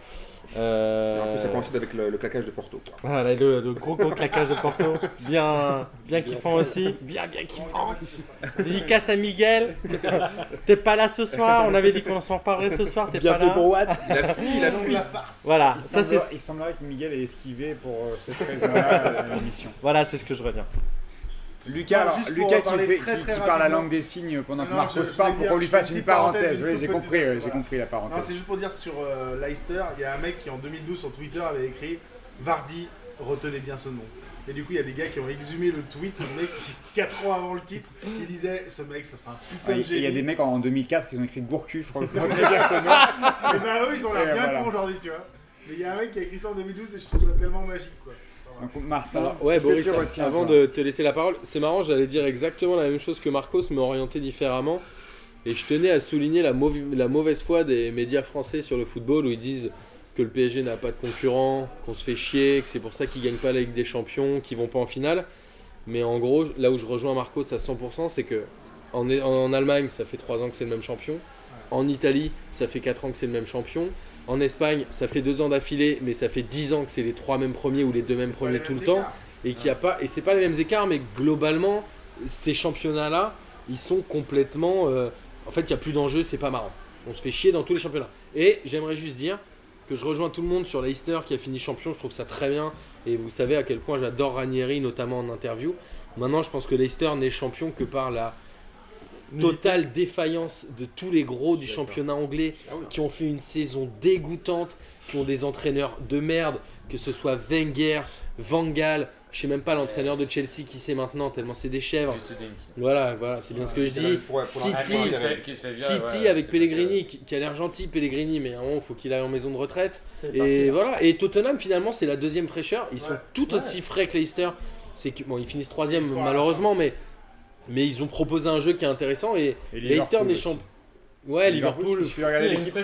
Euh, ça coïncide avec le, le claquage de Porto. quoi. voilà, le, le gros gros claquage de Porto, bien, bien kiffant aussi, bien bien kiffant. Dédicace à Miguel. T'es pas là ce soir, on avait dit qu'on s'en parlerait ce soir, t'es Bien pas fait là. pour Watt. Il a fui, il a Donc fui. la farce. Voilà, Il, ça c'est semblerait, il semblerait que Miguel ait esquivé pour euh, cette raison-là à l'émission. voilà, c'est ce que je retiens. Lucas, Non, alors, Lucas qui, parler fait- très, qui- très qui parle la langue des signes pendant que Marcos je- parle pour qu'on lui fasse une parenthèse, Oui, j'ai compris, j'ai compris la parenthèse. c'est juste pour dire sur euh, Leicester, il y a un mec qui en 2012 sur Twitter avait écrit Vardy, retenez bien ce nom. Et du coup, il y a des gars qui ont exhumé le tweet, le mec qui, 4 ans avant le titre, il disait Ce mec, ça sera un putain Ouais, de Il génie. y a des mecs en 2004 qui ont écrit Gourcuff, le. Et bah eux, ils ont l'air bien voilà. cons aujourd'hui, tu vois. Mais il y a un mec qui a écrit ça en 2012 et je trouve ça tellement magique, quoi. Donc, Martin, Alors, ouais, qu'est-ce que Boris, tu retiens, avant toi de te laisser la parole, c'est marrant, j'allais dire exactement la même chose que Marcos, mais orienté différemment. Et je tenais à souligner la, mauvaise foi des médias français sur le football où ils disent que le PSG n'a pas de concurrent, qu'on se fait chier, que c'est pour ça qu'ils gagnent pas la Ligue des Champions, qu'ils vont pas en finale. Mais en gros, là où je rejoins Marcos à 100%, c'est que en, en Allemagne, ça fait 3 ans que c'est le même champion. En Italie, ça fait 4 ans que c'est le même champion. En Espagne, ça fait 2 ans d'affilée, mais ça fait 10 ans que c'est les 3 mêmes premiers ou les 2 mêmes premiers tout le temps. et qu'il y a pas et c'est pas les mêmes écarts mais globalement ces championnats là ils sont complètement euh, en fait il y a plus d'enjeux c'est pas marrant. On se fait chier dans tous les championnats. Et j'aimerais juste dire que je rejoins tout le monde sur Leicester qui a fini champion je trouve ça très bien. Et vous savez à quel point j'adore Ranieri notamment en interview. Maintenant je pense que Leicester n'est champion que par la totale défaillance de tous les gros du championnat anglais qui ont fait une saison dégoûtante, qui ont des entraîneurs de merde, que ce soit Wenger, Van Gaal, je sais même pas l'entraîneur de Chelsea qui c'est maintenant tellement c'est des chèvres. Voilà, voilà, c'est bien ce que je dis. Pour- pour la- City, Ah, qui se fait- qui se fait virer, City ouais, avec Pellegrini, qui, qui a l'air gentil Pellegrini, mais à un moment il faut qu'il aille en maison de retraite. Et parti. voilà, et Tottenham finalement c'est la deuxième fraîcheur. Ils sont Ouais. tout aussi frais que Leicester. C'est que bon, ils finissent troisième malheureusement, mais mais ils ont proposé un jeu qui est intéressant et Et Leicester Liverpool n'est champion. Ouais, Liverpool. veux regarder l'équipe-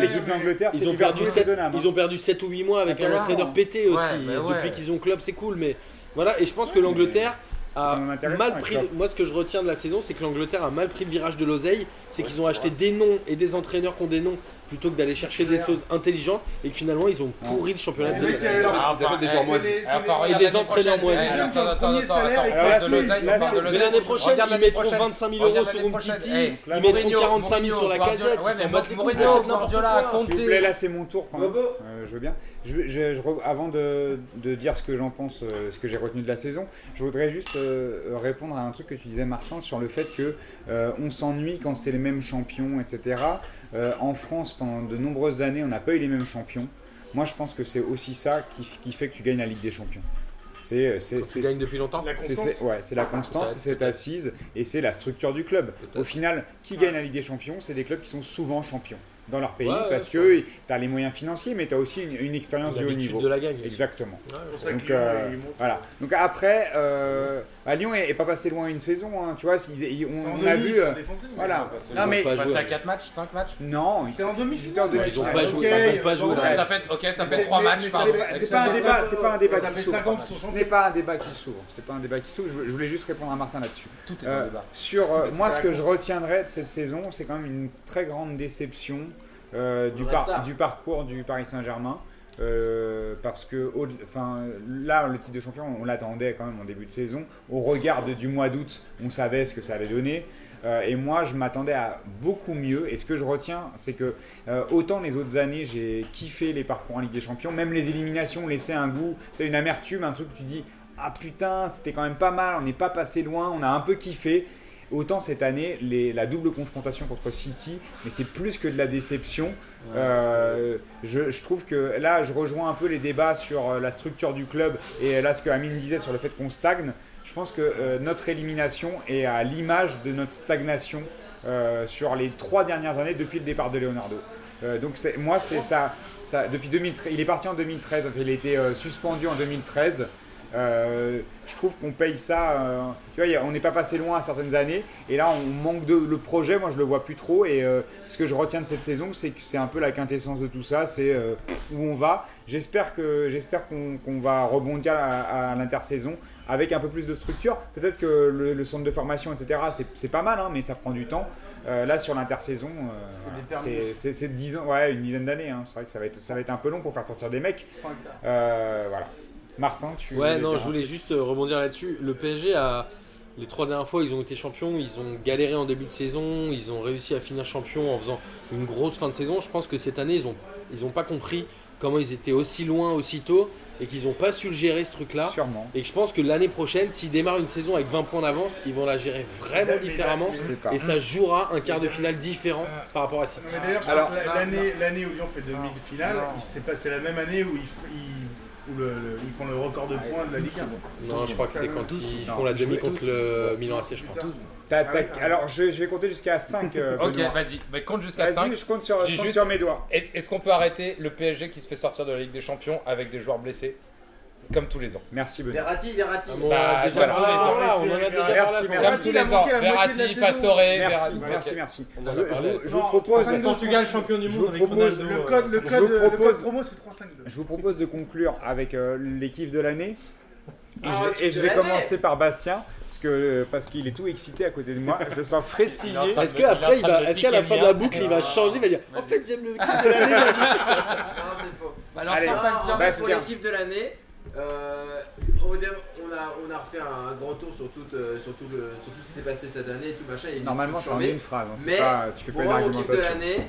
l'équipe d'Angleterre, c'est Ils ont, perdu Liverpool et 7, Tottenham, hein. ils ont perdu 7 ou 8 mois avec un entraîneur pété aussi. Ouais, mais ouais. Depuis qu'ils ont club, c'est cool. Mais voilà, et je pense que l'Angleterre a mal pris. Moi, ce que je retiens de la saison, c'est que l'Angleterre a mal pris le virage de l'oseille. C'est qu'ils ont acheté des noms et des entraîneurs qui ont des noms plutôt que d'aller chercher des choses intelligentes et que finalement ils ont pourri le championnat de Ah, des eh, c'est regarde des l'année entraîneurs prochaine. moisis. Eh, Attends, attends, attends, et Mais l'année prochaine, ils mettront prochaine. 25 000 euros sur Umtiti. Eh, Ils c'est- mettront Mourinho, 45 000 sur la casette. Mourinho, Guardiola. Conte. S'il vous plaît, là c'est mon tour quand même. Euh, je veux bien. Je, je- je re- avant de, de dire ce que j'en pense, euh, ce que j'ai retenu de la saison, je voudrais juste euh, répondre à un truc que tu disais, Martin, sur le fait que euh, on s'ennuie quand c'est les mêmes champions, etc. Euh, en France, pendant de nombreuses années, on n'a pas eu les mêmes champions. Moi, je pense que c'est aussi ça qui, fait que tu gagnes la Ligue des Champions. C'est c'est- Tu gagnes depuis longtemps. La c'est constance. c'est- ouais, c'est la constance, c'est cette assise et c'est la structure du club. Peut-être. Au final, qui gagne la Ligue des Champions C'est des clubs qui sont souvent champions dans leur pays Ouais, parce que tu as les moyens financiers, mais tu as aussi une, une expérience du haut niveau. de la gagne. Exactement. Ouais, Donc, euh, voilà. Donc après, euh, bah, Lyon est, est pas passé loin une saison. hein, tu vois, ils- en on, on a vu. ils euh, voilà. ils Non mais pas. Passé à 4 matchs, 5 matchs non, C'était ils- en demi-finale. ils étaient en Ils ont pas joué. Ils. Ça fait, ok, ça fait 3 c'est- matchs, pardon. c'est- pas un débat, c'est pas un débat Ça qui s'ouvre. 5 ans qu'ils sont Ce n'est pas un débat qui s'ouvre. C'est pas un débat qui s'ouvre. Je, voulais juste répondre à Martin là-dessus. Tout est Euh, un débat. Sur euh, moi, ce que je retiendrai de cette saison, c'est quand même une très grande déception euh, par- du parcours du Paris Saint-Germain. Euh, parce que enfin, là, le titre de champion, on l'attendait quand même en début de saison. Au regard du mois d'août, on savait ce que ça allait donner. Euh, et moi, je m'attendais à beaucoup mieux. Et ce que je retiens, c'est que euh, autant les autres années, j'ai kiffé les parcours en Ligue des Champions, même les éliminations laissaient un goût, c'est une amertume, un truc que tu dis ah putain, c'était quand même pas mal, on n'est pas passé loin, on a un peu kiffé. Autant cette année, les- la double confrontation contre City, mais c'est plus que de la déception. Euh, je, je trouve que là, je rejoins un peu les débats sur euh, la structure du club et là, ce que Amine disait sur le fait qu'on stagne. Je pense que euh, notre élimination est à l'image de notre stagnation euh, sur les trois dernières années depuis le départ de Leonardo. Euh, donc moi, c'est ça, ça. Depuis 2013, il est parti en 2013. Il a été euh, suspendu en 2013. Euh, je trouve qu'on paye ça. euh, tu vois, on n'est pas passé loin à certaines années. Et là, on manque de. Le projet, moi, je le vois plus trop. Et euh, ce que je retiens de cette saison, c'est que c'est un peu la quintessence de tout ça. C'est où on va. J'espère que j'espère qu'on va rebondir à, à l'intersaison avec un peu plus de structure. Peut-être que le, le centre de formation, etc., c'est- pas mal, hein, mais ça prend du temps. Euh, là, sur l'intersaison, euh, c'est- c'est c'est 10 ans, ouais, une dizaine d'années. hein. C'est vrai que ça va, être, ça va être un peu long pour faire sortir des mecs. Euh, voilà. Martin, tu. Ouais, non, je voulais juste euh, rebondir là-dessus. Le PSG a. Les trois dernières fois, ils ont été champions, ils ont galéré en début de saison, ils ont réussi à finir champion en faisant une grosse fin de saison. Je pense que cette année, ils n'ont ils ont pas compris comment ils étaient aussi loin aussitôt et qu'ils n'ont pas su le gérer ce truc-là. Sûrement. Et que je pense que l'année prochaine, s'ils démarrent une saison avec 20 points d'avance, ils vont la gérer vraiment différemment. Et ça jouera un quart de finale différent par rapport à Non, City. mais d'ailleurs, l'année où Lyon fait demi-finale, c'est la même année où ils- où le- le- ils font le record de points de la Ligue 1. Non, je crois que c'est quand ils font la demi contre le Milan AC, je crois. Ah alors, je, je vais compter jusqu'à 5. Ok, vas-y, bah, compte jusqu'à Vas-y, 5. je compte, sur, je compte juste- sur mes doigts. Est-ce qu'on peut arrêter le PSG qui se fait sortir de la Ligue des Champions avec des joueurs blessés? Comme tous les ans. Merci, Benoît. Verratti, Verratti. Ah bon, Bah, déjà voilà, parlé, tous les ans. là, on en a déjà Merci, parlé. merci. Comme tous les ans. manqué la moitié de la Verratti. Pastore, Merci, Verratti. merci, merci. Je, vous- je vous Non, propose, Le Portugal champion du Je monde vous avec propose- Ronaldo. Le euh, code, le je code, vous le code propose- promo, c'est 352. je vous propose de conclure avec euh, l'équipe de l'année. Et, Ah, je, vais- l'équipe et je de vais l'année. commencer par Bastien. Parce que parce qu'il est tout excité à côté de moi. Je le sens train Est-ce est qu'à la fin de la boucle, il va Ah. changer, il va dire En fait, j'aime le kiff de l'année. Non, c'est faux. Alors, Allez. ça, pas le fait, pour l'équipe de l'année, euh, on, a, on a refait un grand tour sur tout, euh, sur tout, le, sur tout ce qui s'est passé cette année et tout machin. eu Normalement, c'est en une phrase. hein, Mais pas- tu fais pas Pour une moi, mon kiff de l'année,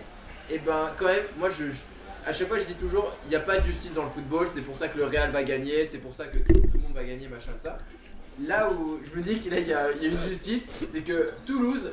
et ben quand même, moi je, je- à chaque fois je dis toujours, il n'y a pas de justice dans le football, c'est pour ça que le Real va gagner, c'est pour ça que tout, tout le monde va gagner, machin tout ça. Là où je me dis qu'il y, y a une justice, c'est que Toulouse,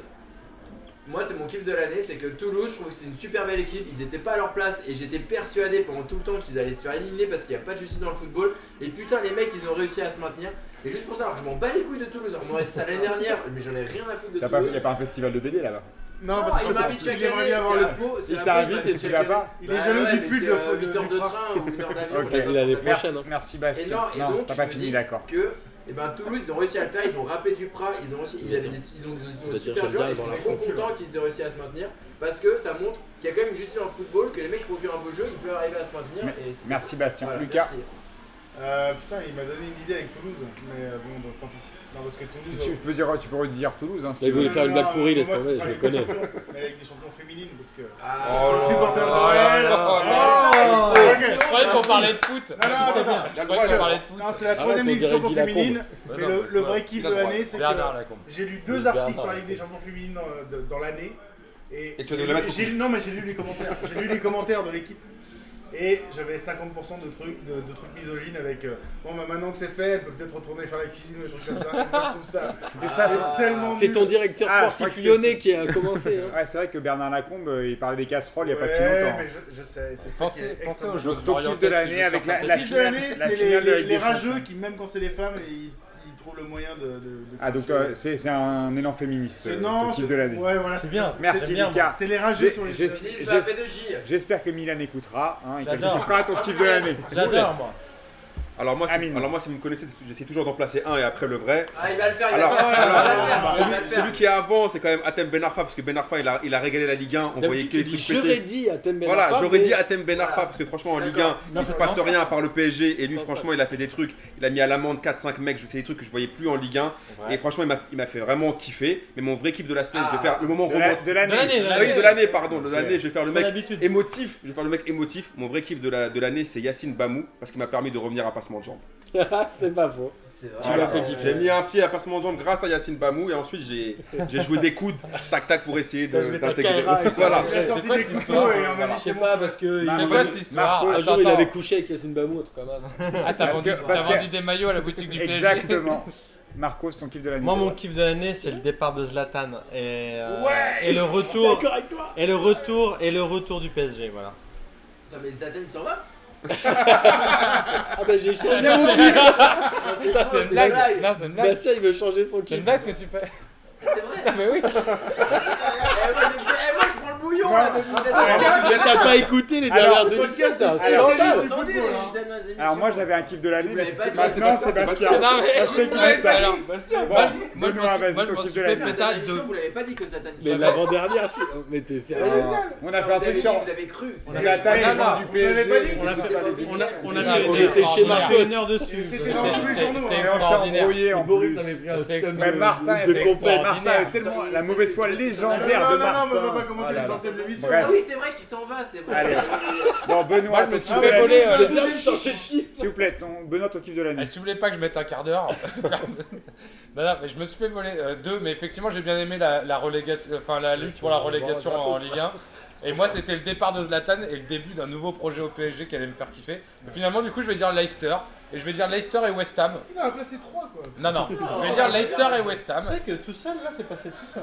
moi c'est mon kiff de l'année, c'est que Toulouse, je trouve que c'est une super belle équipe, ils étaient pas à leur place et j'étais persuadé pendant tout le temps qu'ils allaient se faire éliminer parce qu'il n'y a pas de justice dans le football. Et putain, les mecs ils ont réussi à se maintenir. Et juste pour ça, alors que je m'en bats les couilles de Toulouse, on m'aurait dit ça l'année dernière, mais j'en ai rien à foutre de Toulouse. Il n'y a pas un festival de BD là-bas? Non, Non, parce il que m'invite chaque année, c'est le. la peau, Il t'invite et tu vas pas? Il est Bah jaloux ouais, du c'est, de euh, de- 8 heures de train ou 1 heure d'avion. Ok. L'année prochaine. hein. merci Et Bastien. non, et non, donc, t'as je pas fini, d'accord. que et ben, Toulouse, ils ont réussi à le faire, ils ont rappé du Prat, ils ont, aussi, ils avaient des, ils ont des, dire super joueurs, et je suis trop content qu'ils aient réussi à se maintenir parce que ça montre qu'il y a quand même une justice dans le football, que les mecs qui procurent un beau jeu, ils peuvent arriver à se maintenir. Et c'est- Merci Bastien. Voilà, Lucas, merci. Euh, putain, il m'a donné une idée avec Toulouse, mais euh, bon, donc tant pis. Non, parce que si Toulouse. tu peux dire, tu peux redire Toulouse. Hein, si il voulait faire une blague pourrie, laisse tomber, je avec connais. des champions, Mais avec des champions féminines, parce que. Ah, suis supporter de Oh là Noël. là. Oh, Je croyais qu'on parlait de foot. Non, non, non, non. Je croyais qu'on parlait de foot. Non, c'est la troisième Ligue des champions Guy Lacombe. féminine. Ouais, Mais non, le, le vrai kiff de le l'année, c'est que j'ai lu deux articles sur la. Ligue des champions féminines dans, l'année. Et, tu le lu- Non, mais j'ai lu les commentaires. J'ai lu les commentaires de l'équipe. Et j'avais 50% de trucs, de, de trucs misogynes avec euh, bon bah maintenant que c'est fait, elle peut peut-être retourner faire la cuisine ou des trucs comme ça. Je trouve ça. C'était ça. Ah. c'est- tellement C'est ton directeur Ah, sportif lyonnais qui a commencé. hein. Ouais, c'est vrai que Bernard Lacombe, euh, il parlait des casseroles il n'y a pas si longtemps. mais je, je sais, c'est Pensez, pensez aux jeux de l'année avec la- la de l'année, la c'est les, les- rageux qui, même quand c'est les femmes, ils, le moyen de. de, de Ah, donc toi, c'est c'est un élan féministe, C'est euh, non, c'est- de l'année. Ouais, voilà, C'est bien. ça, Merci Lucas. C'est les rageux sur les. j'ai- Féminisme j'ai- à la P2J. J'espère que Milan écoutera hein, et qu'elle ton kiff de l'année. J'adore, moi. Alors moi, Amine. alors moi, si vous me connaissez, j'essaie toujours d'en placer un et après le vrai. Ah, il va le faire, il Alors, va le faire, il alors, va le faire, il celui, va le faire. celui qui est avant, c'est quand même Atem Ben Arfa, parce que Ben Arfa, il a, il a régalé la Ligue 1, on voyait que j'aurais dit à Thème Ben Voilà, Arfa, j'aurais mais- dit Atem Ben Arfa, Voilà. parce que franchement, en Ligue 1, d'accord. il se passe rien par le PSG, et lui, franchement, il a fait des trucs. Il a mis à l'amende 4-5 mecs, je sais des trucs que je voyais plus en Ligue 1. Ouais. Et franchement, il m'a- il m'a fait vraiment kiffer. Mais mon vrai kiff de la semaine, je vais Ah. faire le moment De l'année. De l'année, de Ah oui, de l'année, pardon, de l'année, je vais faire le mec émotif. Je vais faire le mec émotif. Mon vrai kiff de la- de l'année, c'est Yacine Bamou, parce qu'il m'a permis de revenir à passement de jambes. C'est pas faux. C'est vrai. Tu m'as fait kiffer. J'ai mis un pied à passement de jambes grâce à Yacine Bamou et ensuite j'ai j'ai joué des coudes, tac tac pour essayer d'intégrer. Tout. Voilà. Il a sorti des histoire et on a Voilà. dit Je sais c'est pas bon, parce que C'est il- quoi cette histoire il avait couché avec Yacine Bamou, un truc comme ça. Ah, t'as vendu, des maillots à la boutique du PSG. Exactement. Marcos, ton kiff de l'année. Moi, mon kiff de l'année, c'est le départ de Zlatan et, euh, Ouais, et le retour D'accord avec toi. et le retour et le retour du PSG, voilà. Attends, mais Zlatan il s'en va Ah bah j'ai changé mon c'est- kiff. Non, c'est Putain, c'est c'est une blague. blague. Non, c'est une blague. Bastien il veut changer son C'est kiff. une blague ce que tu fais. C'est vrai. Ah, mais oui. Eh, moi, j'ai- eh. Mais t'as pas écouté les Alors, dernières émissions, c'est un Alors, scandale. Moi j'avais un kiff de l'année, Vous mais c'est maintenant Sébastien. Non, mais- Sébastien qui Ouais, dit ça. moi, je- me suis- de vous l'avez pas dit que Zlatan Mais l'avant-dernière, c'est- mais t'es sérieux On a Vous fait un truc sur vous avez cru. c'est ça. Zlatan et Non, les gens non, du vous PSG. on a fait On On a, on a C'est fait- On c'est était chez. Marcos. c'était C'est- dans tous les c'est- journaux. c'est hein. Et on s'est extraordinaire. Boris avait pris un C'est Martin était. Martin tellement la mauvaise foi légendaire non, de non, non, mais on pas Martin. commenter Oh émissions. Bref. Ah oui, c'est vrai qu'il s'en va, c'est vrai. Allez. Bon Benoît, Moi, je ton me kiff suis de fait l'année. de. S'il vous plaît, ton- Benoît, ton kiff de l'année. Eh, si vous voulez pas que je mette un quart d'heure, non, non, mais je me suis fait voler euh, deux, mais effectivement j'ai bien aimé la, la relégation, enfin la lutte pour la relégation en Ligue 1. Et moi c'était le départ de Zlatan et le début d'un nouveau projet au PSG qui allait me faire kiffer. Et finalement du coup je vais dire Leicester et je vais dire Leicester et West Ham. Il en a placé 3 quoi. Non non, je vais dire Leicester et West Ham. C'est vrai que tout seul là, c'est passé tout seul.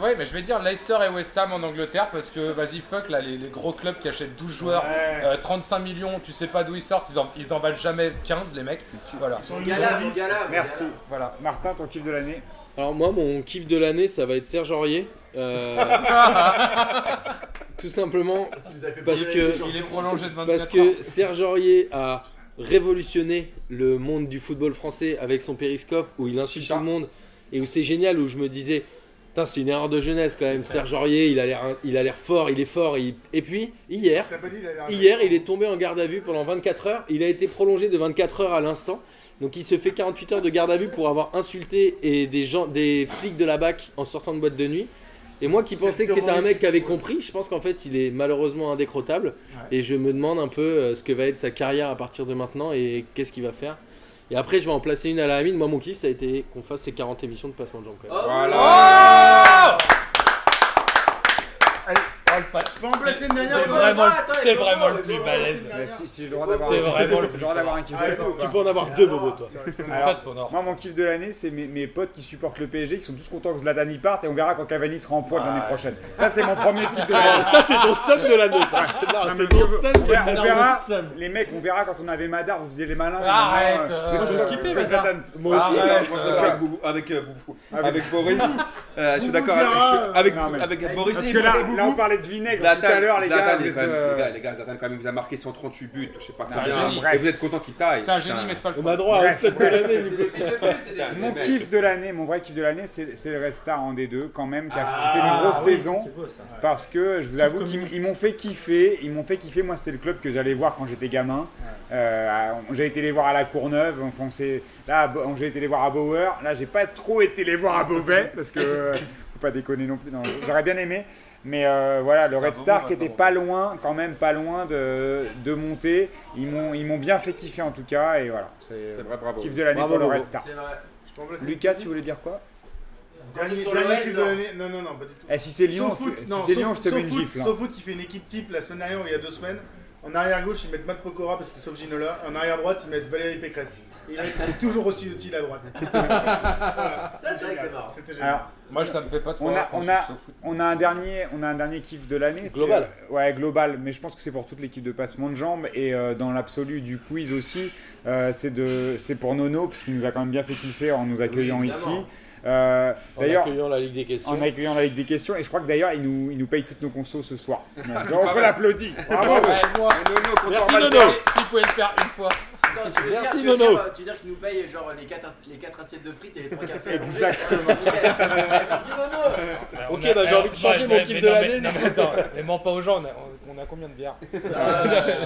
Ouais, mais je vais dire Leicester et West Ham en Angleterre parce que vas-y fuck là les, les gros clubs qui achètent 12 joueurs, Ouais. euh, 35 millions, tu sais pas d'où ils sortent, ils en, ils en valent jamais 15 les mecs. Voilà. Mon gala, mon gala. mon Merci. gala. Voilà. Martin, ton kiff de l'année. Alors moi, mon kiff de l'année, ça va être Serge Aurier. Euh, tout simplement Parce qu'il nous a fait Parce plaisir que- avec les gens. Il est prolongé de 24 parce ans. que Serge Aurier a révolutionné le monde du football français avec son périscope où il insulte tout le monde et où c'est génial où je me disais c'est une erreur de jeunesse quand même. Serge Aurier, il a l'air, il a l'air fort, il est fort. il- Et puis hier, il Hier, il est tombé en garde à vue pendant 24 heures. Il a été prolongé de 24 heures à l'instant. Donc il se fait 48 heures de garde à vue pour avoir insulté et des gens, des flics de la BAC en sortant de boîte de nuit. Et moi qui pensais que c'était un mec qui avait compris, je pense qu'en fait il est malheureusement indécrottable. Et je me demande un peu euh, ce que va être sa carrière à partir de maintenant et qu'est-ce qu'il va faire. Et après je vais en placer une à la Amine. Moi mon kiff ça a été qu'on fasse ces 40 émissions de passement de jambes quand même. Oh, Oh, le Je peux en placer une dernière T'es quoi vraiment, t'es vraiment le attends, plus balèze. si, si j'ai le droit d'avoir T'es un kiff vraiment de- le j'ai le droit d'avoir un kiff de Ah, l'année ou Tu peux en avoir deux bobos toi. Moi, mon kiff de l'année, c'est mes, potes qui supportent le PSG, qui sont tous contents que Zlatan y parte, et on verra quand Cavani sera en poids l'année prochaine. Ça, c'est mon premier kiff de l'année. Ah, ça c'est ton seum de l'année ça. C'est ton on de l'année. les mecs, on verra quand on avait Madar, vous faisiez les malins. Arrête, euh, moi, je euh, kiffais euh, Zlatan. Moi aussi. Euh, d'accord avec, Boubou- avec, euh, Boris. Euh, je suis d'accord avec, Avec- Boris. Parce que là, on parlait de vinaigre Zlatan, tout à l'heure, les gars. Euh, les gars, les gars, Zlatan, quand même, vous a marqué 138 buts, je sais pas combien. génie. Et vous êtes content qu'il taille. C'est un génie, mais c'est pas le On a droit à de l'année. Mon kiff de l'année, mon vrai kiff de l'année, c'est le Red Star en D2 quand même, qui a Ah, fait une grosse saison. Parce que je vous avoue qu'ils ils m'ont fait kiffer. Ils m'ont fait kiffer. Moi, c'était le club que j'allais voir quand j'étais gamin. Euh, j'ai été les voir à la Courneuve. Enfin, là, j'ai été les voir à Bauer. Là, j'ai pas trop été les voir à Beauvais parce que euh, faut pas déconner non plus. J'aurais bien aimé. Mais euh, voilà, le Red Star qui était pas loin, quand même pas loin de, de monter. Ils m'ont ils m'ont bien fait kiffer en tout cas. Et voilà, c'est C'est vrai, bravo. kiff de l'année Bravo, pour le. Red Star. C'est vrai. Je Lucas, tu voulais dire quoi? Dernier sur dernier de non. l'année? Non, non, non, pas du tout. Eh, si c'est Lyon, Sauf foot, tu- si non, c'est sauf- Lyon, je te mets une foot- gifle. hein. Sauf foot qui fait une équipe type la semaine dernière ou il y a deux semaines. En arrière gauche, ils mettent Matt Pokora parce qu'ils sauvent Ginola. En arrière droite, ils mettent Valérie Pécresse. Ils mettent toujours aussi utile à droite. Voilà, Ça, c'est vrai que c'est marrant. C'était génial. Alors, Moi, ça me fait pas trop On a- on a-. On a un dernier, on a un dernier kiff de l'année. c'est- Global. Ouais, global. Mais je pense que c'est pour toute l'équipe de passement de jambes et euh, dans l'absolu du quiz aussi. euh, c'est de, c'est pour Nono puisqu'il nous a quand même bien fait kiffer en nous accueillant Oui, ici. Euh, En d'ailleurs, accueillant la Ligue des questions. en accueillant la Ligue des questions et je crois que d'ailleurs il nous, il nous paye toutes nos consos ce soir. Donc, on peut l'applaudir. Bravo. Ouais, moi. Nono, Merci. Nono. Si vous pouvez le faire une fois. Attends, tu veux Merci, dire, tu veux Nono. dire, tu veux dire qu'ils nous payent genre les 4 les quatre assiettes de frites et les 3 cafés Exactement. Merci Nono Ok, bah, j'ai envie de changer mon kiff de non, l'année, mais- Non, mais attends, mais mens pas aux gens, on a, on a combien de bières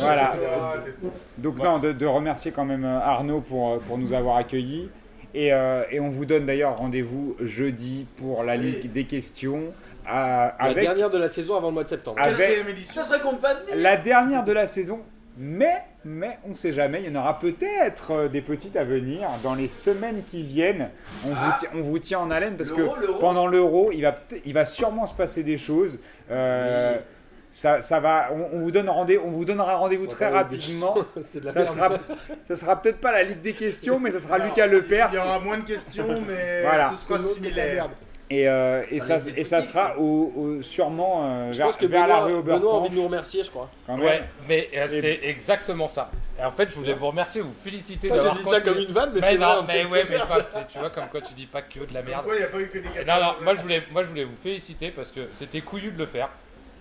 Voilà. Ah, tout. Donc non, de, de remercier quand même euh, Arnaud pour, euh, pour nous avoir accueillis. Et, euh, et on vous donne d'ailleurs rendez-vous jeudi pour la Oui. Ligue des questions. à- La avec dernire de la saison avant le mois de septembre. Avec- Quatrième édition. Ça serait qu'on pas venir la dernière de la saison. Mais, mais on ne sait jamais, il y en aura peut-être euh, des petites à venir dans les semaines qui viennent. On, vous, Ah. tient, on vous tient en haleine parce que pendant l'euro, il va, il va sûrement se passer des choses. Euh, Oui. ça, ça va, on, on vous donne rendez, on vous donnera rendez-vous très rapidement. C'était de la Ça sera, ça sera peut-être pas la Ligue des questions, mais ça sera Alors, Lucas Lepers. Il y aura moins de questions, mais Voilà. ce sera similaire. Et, euh, et, ça, et ça sera ça. au, au- sûrement euh, Je vers, pense que vers la Benoît, rue Benoît a envie de nous remercier, je crois. quand même. Ouais, mais euh, c'est exactement ça. Et en fait, je voulais vous remercier, vous féliciter Toi, J'ai d'avoir dit ça comme une vanne, mais, Mais c'est vrai. mais ouais, mais pas, tu vois, comme quoi tu dis pas que de la merde. Pourquoi il n'y a pas eu que des Et cafés Non, non, moi je voulais, moi je voulais vous féliciter parce que c'était couillu de le faire.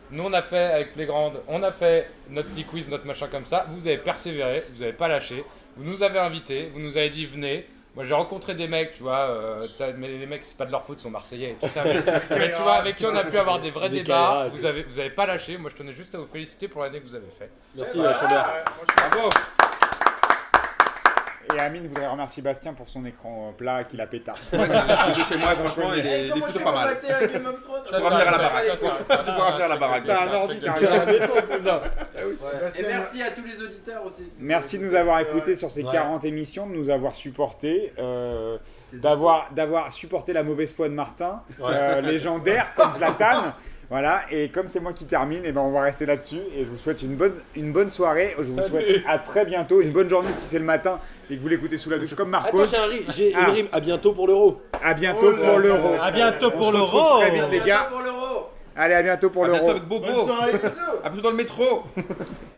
Nous, on a fait avec Playground, on a fait notre petit quiz, notre machin comme ça. Vous avez persévéré, vous avez pas lâché. Vous nous avez invités, vous nous avez dit venez. Moi, j'ai rencontré des mecs, tu vois, euh, mais les mecs, c'est pas de leur faute, ils sont marseillais et tout ça. Mais, mais tu vois, avec qui on a pu avoir des vrais des débats. Vous avez, vous avez pas lâché. Moi, je tenais juste à vous féliciter pour l'année que vous avez fait. Merci, euh. Bravo Et Amine voudrait remercier Bastien pour son écran euh, plat qu'il a pétard. J'ai chez moi, franchement, il est, il est comment plutôt tu pas mal. Ça, pourras venir à la baraque. Tu pourras venir à la baraque. T'as un ordi. Et merci à tous les auditeurs aussi. Merci de nous avoir écoutés sur ces Ouais. 40 émissions, de nous avoir supportés, euh, d'avoir, d'avoir supporté la mauvaise foi de Martin, Ouais. euh, légendaire comme Zlatan. Voilà, et comme c'est moi qui termine, et ben on va rester là-dessus. Et je vous souhaite une bonne, une bonne soirée. Je vous souhaite à très bientôt, une bonne journée si c'est le matin et que vous l'écoutez sous la douche comme Marcos. Attends, j'ai Ah. une rime. À bientôt pour l'euro. À bientôt pour l'euro. À bientôt On pour l'euro. Très vite les gars. pour l'euro. Allez, à bientôt pour À bientôt l'euro. avec Bobo. Bonne soirée. À bientôt dans le métro.